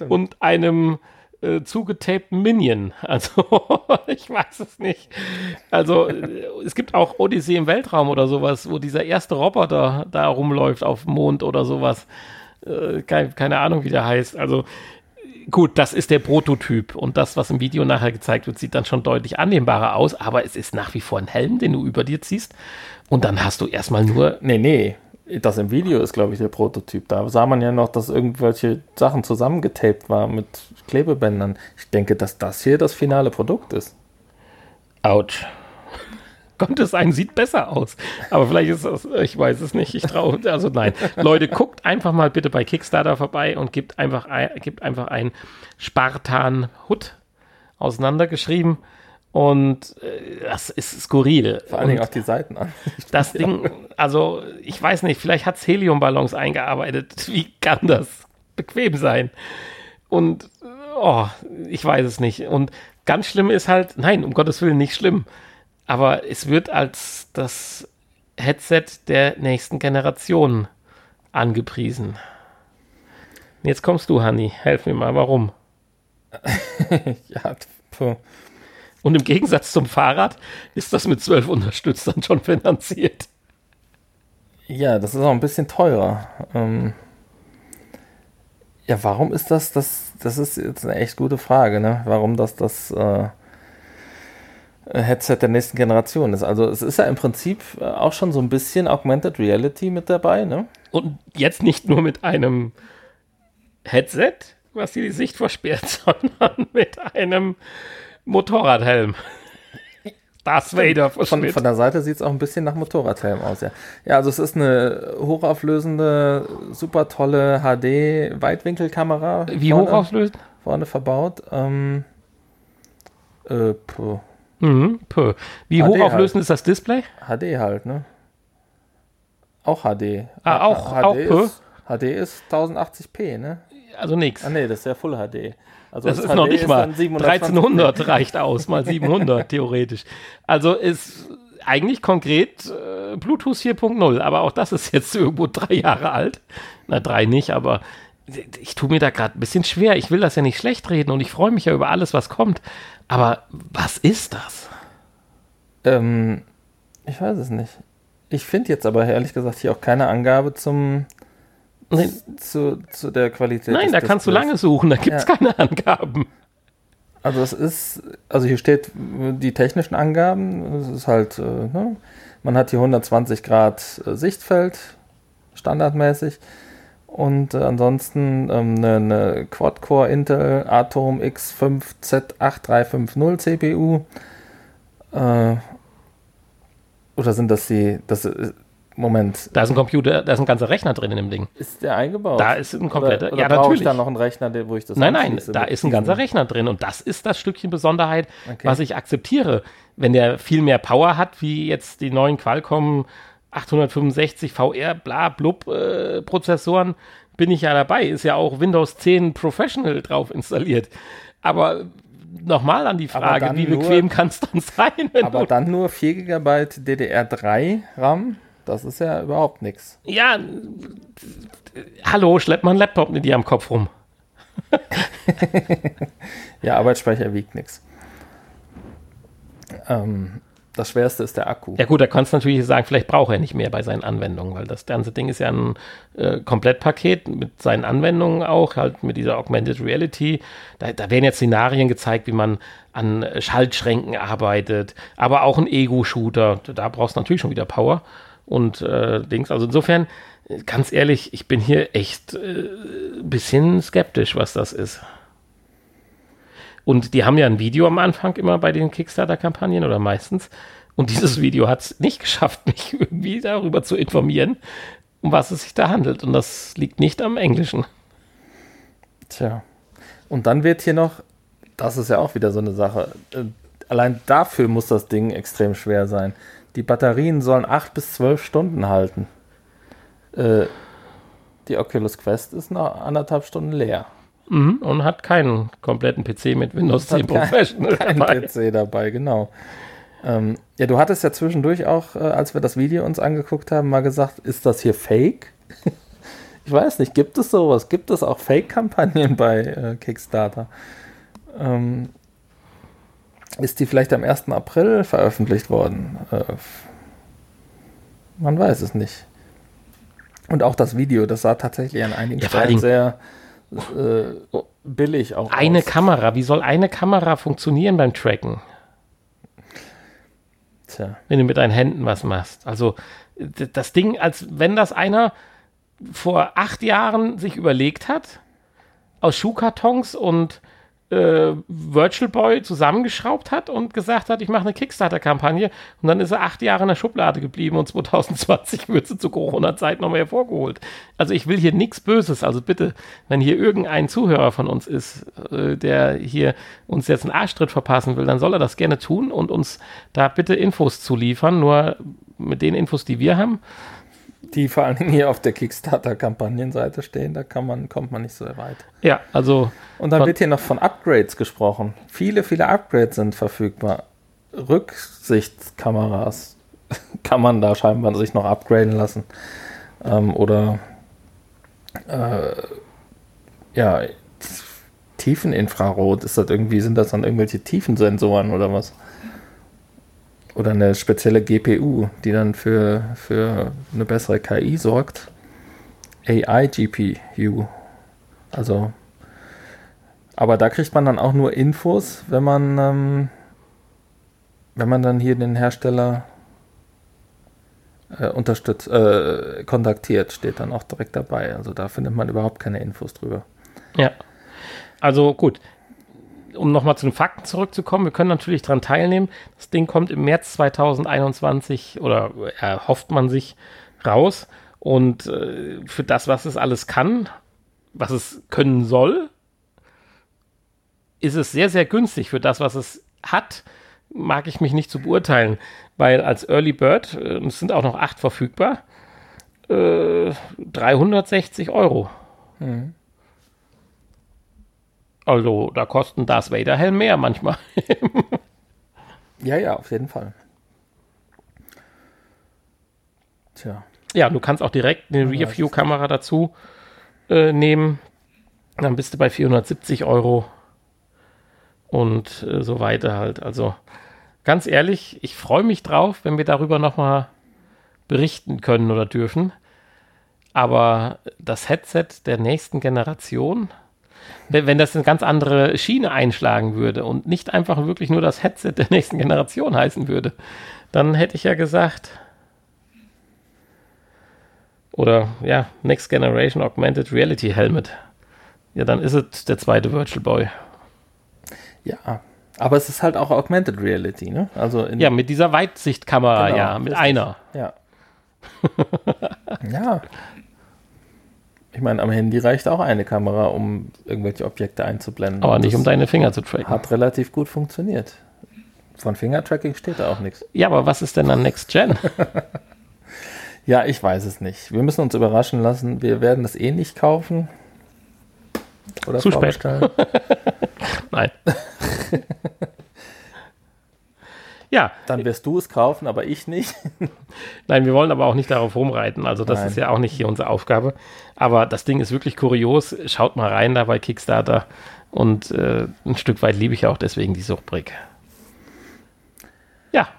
und einem äh, zugetapten Minion. Also, (laughs) ich weiß es nicht. Also, äh, es gibt auch Odyssee im Weltraum oder sowas, wo dieser erste Roboter da rumläuft auf dem Mond oder sowas. Äh, kein, keine Ahnung, wie der heißt. Also, gut, das ist der Prototyp und das, was im Video nachher gezeigt wird, sieht dann schon deutlich annehmbarer aus, aber es ist nach wie vor ein Helm, den du über dir ziehst. Und dann hast du erstmal nur Nee, nee. Das im Video ist, glaube ich, der Prototyp. Da sah man ja noch, dass irgendwelche Sachen zusammengetaped waren mit Klebebändern. Ich denke, dass das hier das finale Produkt ist. Autsch. Könnte sein, sieht besser aus. Aber vielleicht ist das, ich weiß es nicht. Ich traue, also nein. Leute, guckt einfach mal bitte bei Kickstarter vorbei und gebt einfach ein, gebt einfach ein Spartan Hut auseinandergeschrieben. Und äh, das ist skurril. Vor allen Dingen auch die Seiten an. das (laughs) Ding, also ich weiß nicht, vielleicht hat es Heliumballons eingearbeitet. Wie kann das bequem sein? Und oh, ich weiß es nicht. Und ganz schlimm ist halt, nein, um Gottes Willen nicht schlimm. Aber es wird als das Headset der nächsten Generation angepriesen. Jetzt kommst du, Hanni. Helf mir mal, warum? (laughs) ja, puh. Und im Gegensatz zum Fahrrad ist das mit zwölf Unterstützern schon finanziert. ja, das ist auch ein bisschen teurer. Ähm ja, warum ist das, das, das ist jetzt eine echt gute Frage, ne? Warum das das äh, Headset der nächsten Generation ist. Also es ist ja im Prinzip äh, auch schon so ein bisschen Augmented Reality mit dabei, ne? Und jetzt nicht nur mit einem Headset, was dir die Sicht versperrt, (laughs) sondern mit einem Motorradhelm. Darth Vader Von, von der Seite sieht es auch ein bisschen nach Motorradhelm aus, ja. Ja, also es ist eine hochauflösende, super tolle HD-Weitwinkelkamera. Wie vorne, hoch auflöst? Vorne verbaut. Ähm, äh, puh, Mhm, puh. Wie HD hochauflösend ist das Display? HD halt, ne? Auch HD. Ah, auch- HD auch ist, HD ist 1080p, ne? Also nichts. Ah, nee, das ist ja Full HD. Also Das das ist noch HD nicht mal. dann 720p. 1300 (laughs) reicht aus, mal 700 theoretisch. Also ist eigentlich konkret äh, Bluetooth 4.0, aber auch das ist jetzt irgendwo drei Jahre alt. Na, drei nicht, aber ich tue mir da gerade ein bisschen schwer. Ich will das ja nicht schlecht reden und ich freue mich ja über alles, was kommt. Aber was ist das? Ähm, ich weiß es nicht. Ich finde jetzt aber ehrlich gesagt hier auch keine Angabe zum Nee, zu, zu der Qualität. nein, da kannst du lange suchen, da gibt es Ja. keine Angaben. Also es ist, also hier steht die technischen Angaben. Es ist halt, äh, ne? man hat hier 120 Grad äh, Sichtfeld, standardmäßig. Und äh, ansonsten ähm, eine, eine Quad-Core Intel Atom X5 Z8350 CPU. Äh, oder sind das die, das, äh, Moment, Da ist ein Computer, da ist ein ganzer Rechner drin in dem Ding. ist der eingebaut? Da ist ein kompletter- Oder, oder ja, brauche natürlich. ich da noch einen Rechner, wo ich das Nein, nein, da ist ein ganzer Rechner drin und das ist das Stückchen Besonderheit, Okay. was ich akzeptiere. Wenn der viel mehr Power hat, wie jetzt die neuen Qualcomm 865 VR bla blub äh, Prozessoren, bin ich ja dabei. Ist ja auch Windows 10 Professional drauf installiert. Aber nochmal an die Frage, wie bequem kann es dann sein? Wenn Aber du, dann nur 4 GB DDR3 RAM, das ist ja überhaupt nichts. ja, hallo, schleppt einen Laptop mit dir am Kopf rum. (laughs) Ja, Arbeitsspeicher wiegt nichts. Ähm, das Schwerste ist der Akku. Ja gut, da kannst du natürlich sagen, vielleicht braucht er nicht mehr bei seinen Anwendungen, weil das ganze Ding ist ja ein äh, Komplettpaket mit seinen Anwendungen auch, halt mit dieser Augmented Reality. Da, da werden jetzt Szenarien gezeigt, wie man an äh, Schaltschränken arbeitet, aber auch ein Ego-Shooter. Da brauchst du natürlich schon wieder Power und äh, Dings. Also insofern, äh, ganz ehrlich, ich bin hier echt äh, ein bisschen skeptisch, was das ist. Und die haben ja ein Video am Anfang immer bei den Kickstarter-Kampagnen oder meistens. Und dieses Video hat es nicht geschafft, (laughs) mich irgendwie darüber zu informieren, um was es sich da handelt. Und das liegt nicht am Englischen. Tja. Und dann wird hier noch, das ist ja auch wieder so eine Sache, äh, allein dafür muss das Ding extrem schwer sein. Die Batterien sollen 8 bis 12 Stunden halten. Äh, die Oculus Quest ist nach anderthalb Stunden leer. Mhm. Und hat keinen kompletten PC mit Windows 10 Hat kein- Professional Kein dabei. PC dabei, genau. Ähm, ja, du hattest ja zwischendurch auch, äh, als wir das Video uns angeguckt haben, mal gesagt, ist das hier Fake? (laughs) ich weiß nicht, gibt es sowas? Gibt es auch Fake-Kampagnen bei äh, Kickstarter? Ähm, ist die vielleicht am 1. April veröffentlicht worden? Äh, man weiß es nicht. Und auch das Video, das sah tatsächlich an einigen Ja, Stellen sehr äh, billig auch Eine aus. Kamera, wie soll eine Kamera funktionieren beim Tracken, Tja. wenn du mit deinen Händen was machst? Also das Ding, als wenn das einer vor acht Jahren sich überlegt hat, aus Schuhkartons und äh, Virtual Boy zusammengeschraubt hat und gesagt hat, ich mache eine Kickstarter-Kampagne und dann ist er acht Jahre in der Schublade geblieben und (laughs) 2020 wird sie zur Corona-Zeit nochmal hervorgeholt. Also ich will hier nichts Böses, also bitte, wenn hier irgendein Zuhörer von uns ist, äh, der hier uns jetzt einen Arschtritt verpassen will, dann soll er das gerne tun und uns da bitte Infos zu liefern, nur mit den Infos, die wir haben. Die vor allen Dingen hier auf der Kickstarter-Kampagnenseite stehen, da kann man, kommt man nicht so weit. Ja, also Und dann wird hier noch von Upgrades gesprochen. Viele, viele Upgrades sind verfügbar. Rücksichtskameras (laughs) kann man da scheinbar sich noch upgraden lassen. Ähm, oder äh, ja, Tiefeninfrarot, ist das irgendwie, sind das dann irgendwelche Tiefensensoren oder was? Oder eine spezielle GPU, die dann für, für eine bessere KI sorgt. AI-GPU. Also, aber da kriegt man dann auch nur Infos, wenn man, ähm, wenn man dann hier den Hersteller äh, unterstützt, äh, kontaktiert, steht dann auch direkt dabei. Also da findet man überhaupt keine Infos drüber. Ja. Also gut. Um nochmal zu den Fakten zurückzukommen, wir können natürlich daran teilnehmen. Das Ding kommt im März 2021 oder erhofft man sich raus. Und äh, für das, was es alles kann, was es können soll, ist es sehr, sehr günstig. Für das, was es hat, mag ich mich nicht zu beurteilen. Weil als Early Bird, äh, es sind auch noch acht verfügbar, äh, 360 Euro. Also, da kosten Darth Vader Helm mehr manchmal. (laughs) Ja, ja, auf jeden Fall. Tja. ja, du kannst auch direkt eine Rear-View-Kamera dazu äh, nehmen. Dann bist du bei 470 Euro und äh, so weiter halt. Also, ganz ehrlich, ich freue mich drauf, wenn wir darüber nochmal berichten können oder dürfen. Aber das Headset der nächsten Generation, wenn das eine ganz andere Schiene einschlagen würde und nicht einfach wirklich nur das Headset der nächsten Generation heißen würde, dann hätte ich ja gesagt, oder ja, Next Generation Augmented Reality Helmet. Ja, dann ist es der zweite Virtual Boy. Ja. Aber es ist halt auch Augmented Reality, ne? Also Ja, mit dieser Weitsichtkamera, Genau, ja, mit einer. Ja. (laughs) ja. Ich meine, am Handy reicht auch eine Kamera, um irgendwelche Objekte einzublenden. Aber nicht um deine Finger zu tracken. Hat relativ gut funktioniert. Von Fingertracking steht da auch nichts. Ja, aber was ist denn dann Next Gen? (laughs) Ja, ich weiß es nicht. Wir müssen uns überraschen lassen. Wir werden das eh nicht kaufen. Oder Zu spät. (laughs) Nein. (laughs) ja, Dann wirst du es kaufen, aber ich nicht. nein, wir wollen aber auch nicht darauf rumreiten. Also das Nein. ist ja auch nicht hier unsere Aufgabe. Aber das Ding ist wirklich kurios. Schaut mal rein da bei Kickstarter. Und äh, ein Stück weit liebe ich auch deswegen die Suchtbrick. Ja.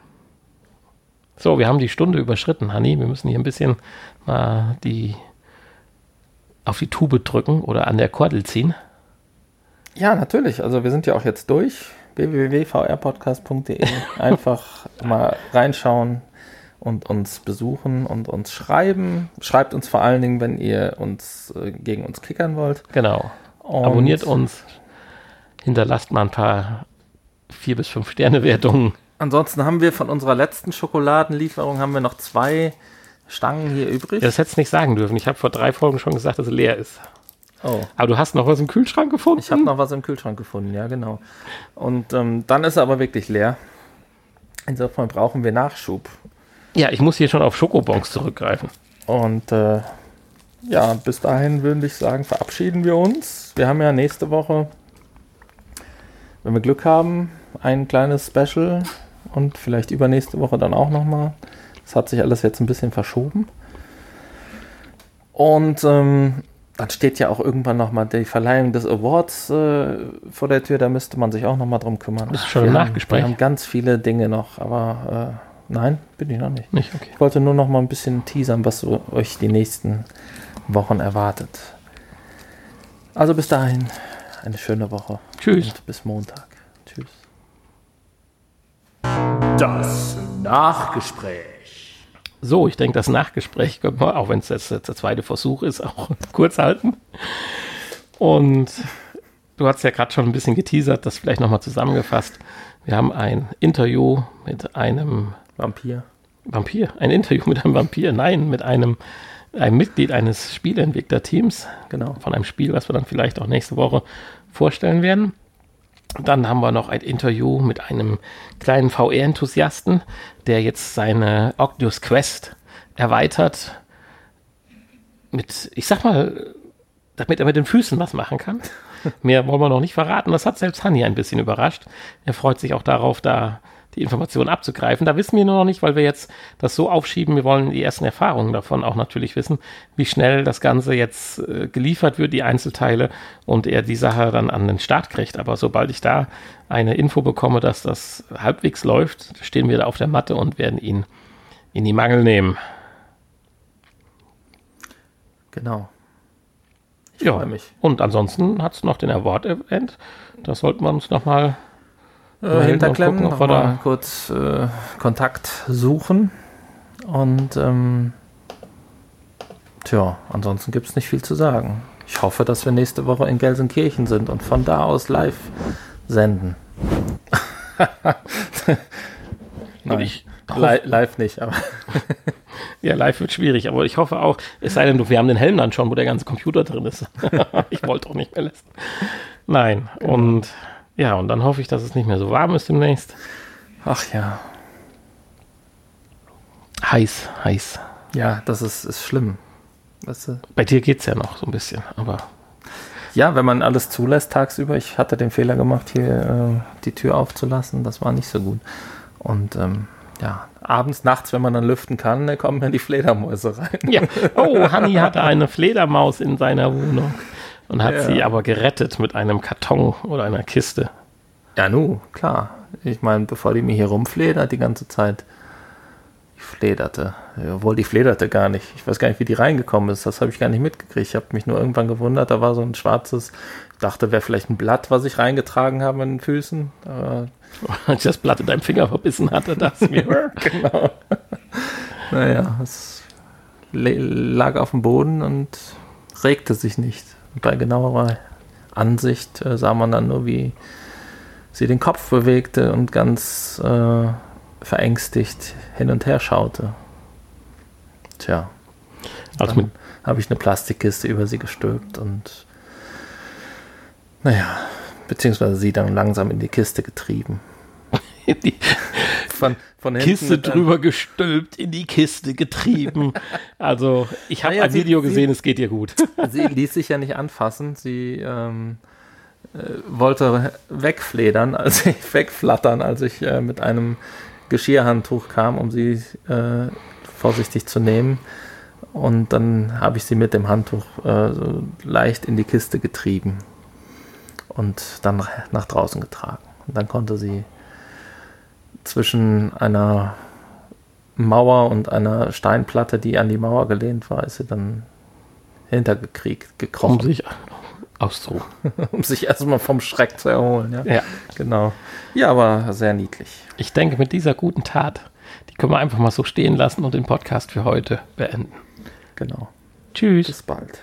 So, wir haben die Stunde überschritten, Hanni. Wir müssen hier ein bisschen mal die auf die Tube drücken oder an der Kordel ziehen. Ja, natürlich. Also wir sind ja auch jetzt durch. www.vrpodcast.de. Einfach (laughs) mal reinschauen und uns besuchen und uns schreiben. Schreibt uns vor allen Dingen, wenn ihr uns äh, gegen uns kickern wollt. Genau. Und Abonniert uns. Hinterlasst mal ein paar 4 bis 5 Sterne Wertungen. Ansonsten haben wir von unserer letzten Schokoladenlieferung haben wir noch zwei Stangen hier übrig. Das hättest du nicht sagen dürfen. Ich habe vor drei Folgen schon gesagt, dass es leer ist. Oh. Aber du hast noch was im Kühlschrank gefunden? Ich habe noch was im Kühlschrank gefunden, ja, genau. Und ähm, dann ist er aber wirklich leer. Insofern brauchen wir Nachschub. Ja, ich muss hier schon auf Schokobons zurückgreifen. Und äh, ja, bis dahin würde ich sagen, verabschieden wir uns. Wir haben ja nächste Woche, wenn wir Glück haben, ein kleines Special und vielleicht übernächste Woche dann auch nochmal. Das hat sich alles jetzt ein bisschen verschoben. Und ähm, dann steht ja auch irgendwann nochmal die Verleihung des Awards äh, vor der Tür. Da müsste man sich auch nochmal drum kümmern. Das ist schon ein wir Nachgespräch. Haben, wir haben ganz viele Dinge noch, aber äh, nein, bin ich noch nicht. Nicht, okay. Ich wollte nur noch mal ein bisschen teasern, was so euch die nächsten Wochen erwartet. Also bis dahin, eine schöne Woche. Tschüss. Und bis Montag. Tschüss. Das Nachgespräch. So, ich denke, das Nachgespräch können wir, auch wenn es jetzt der zweite Versuch ist, auch (laughs) kurz halten. Und du hast ja gerade schon ein bisschen geteasert, das vielleicht nochmal zusammengefasst. Wir haben ein Interview mit einem Vampir. Vampir. Ein Interview mit einem Vampir. Nein, mit einem, einem Mitglied eines Spieleentwicklerteams. Genau. Von einem Spiel, was wir dann vielleicht auch nächste Woche vorstellen werden. Dann haben wir noch ein Interview mit einem kleinen VR-Enthusiasten, der jetzt seine Oculus Quest erweitert mit, ich sag mal, damit er mit den Füßen was machen kann. (laughs) Mehr wollen wir noch nicht verraten. Das hat selbst Hanni ein bisschen überrascht. Er freut sich auch darauf, da die Informationen abzugreifen. Da wissen wir nur noch nicht, weil wir jetzt das so aufschieben. Wir wollen die ersten Erfahrungen davon auch natürlich wissen, wie schnell das Ganze jetzt äh, geliefert wird, die Einzelteile, und er die Sache dann an den Start kriegt. Aber sobald ich da eine Info bekomme, dass das halbwegs läuft, stehen wir da auf der Matte und werden ihn in die Mangel nehmen. Genau. Ich Ja, freue mich. und ansonsten hat es noch den Award-Event. Das sollten wir uns nochmal Äh, hinterklemmen, gucken, noch mal da- kurz äh, Kontakt suchen. Und ähm, tja, ansonsten gibt es nicht viel zu sagen. Ich hoffe, dass wir nächste Woche in Gelsenkirchen sind und von da aus live senden. (laughs) Nein, ich li live nicht, aber (laughs) Ja, live wird schwierig, aber ich hoffe auch, es sei denn, wir haben den Helm dann schon, wo der ganze Computer drin ist. (laughs) ich wollte auch nicht mehr lassen. Nein, und ja, und dann hoffe ich, dass es nicht mehr so warm ist demnächst. ach ja, Heiß, heiß. ja, das ist, ist schlimm. Weißt du? Bei dir geht's ja noch so ein bisschen, aber Ja, wenn man alles zulässt tagsüber. Ich hatte den Fehler gemacht, hier äh, die Tür aufzulassen. Das war nicht so gut. Und ähm, ja, abends, nachts, wenn man dann lüften kann, da kommen dann die Fledermäuse rein. ja. (laughs) Oh, Hanni hatte eine Fledermaus in seiner Wohnung und hat Ja. sie aber gerettet mit einem Karton oder einer Kiste. Ja, nu, klar. Ich meine, bevor die mir hier rumfledert die ganze Zeit. Die flederte. Obwohl, die flederte gar nicht. Ich weiß gar nicht, wie die reingekommen ist. Das habe ich gar nicht mitgekriegt. Ich habe mich nur irgendwann gewundert, da war so ein schwarzes, ich dachte, wäre vielleicht ein Blatt, was ich reingetragen habe in den Füßen. Aber Als (laughs) ich das Blatt in deinem Finger verbissen hatte, dachte (laughs) ich mir, genau. naja, es lag auf dem Boden und regte sich nicht. Bei genauerer Ansicht äh, sah man dann nur, wie sie den Kopf bewegte und ganz äh, verängstigt hin und her schaute. Tja, also habe ich eine Plastikkiste über sie gestülpt und naja, beziehungsweise sie dann langsam in die Kiste getrieben. (laughs) die Von, von hinten Kiste drüber gestülpt, in die Kiste getrieben. (laughs) Also, ich habe Naja, ein sie- Video sie- gesehen, es geht dir gut. (laughs) Sie ließ sich ja nicht anfassen. Sie ähm, äh, wollte wegfledern, als (laughs) ich wegflattern, als ich äh, mit einem Geschirrhandtuch kam, um sie äh, vorsichtig zu nehmen. Und dann habe ich sie mit dem Handtuch äh, so leicht in die Kiste getrieben und dann nach draußen getragen. Und dann konnte sie zwischen einer Mauer und einer Steinplatte, die an die Mauer gelehnt war, ist sie dann hintergekriegt, Um gekrochen, sich auszuruhen. (laughs) um sich erstmal vom Schreck zu erholen. Ja, Ja. genau. Ja, aber sehr niedlich. Ich denke, mit dieser guten Tat, die können wir einfach mal so stehen lassen und den Podcast für heute beenden. Genau. Tschüss. Bis bald.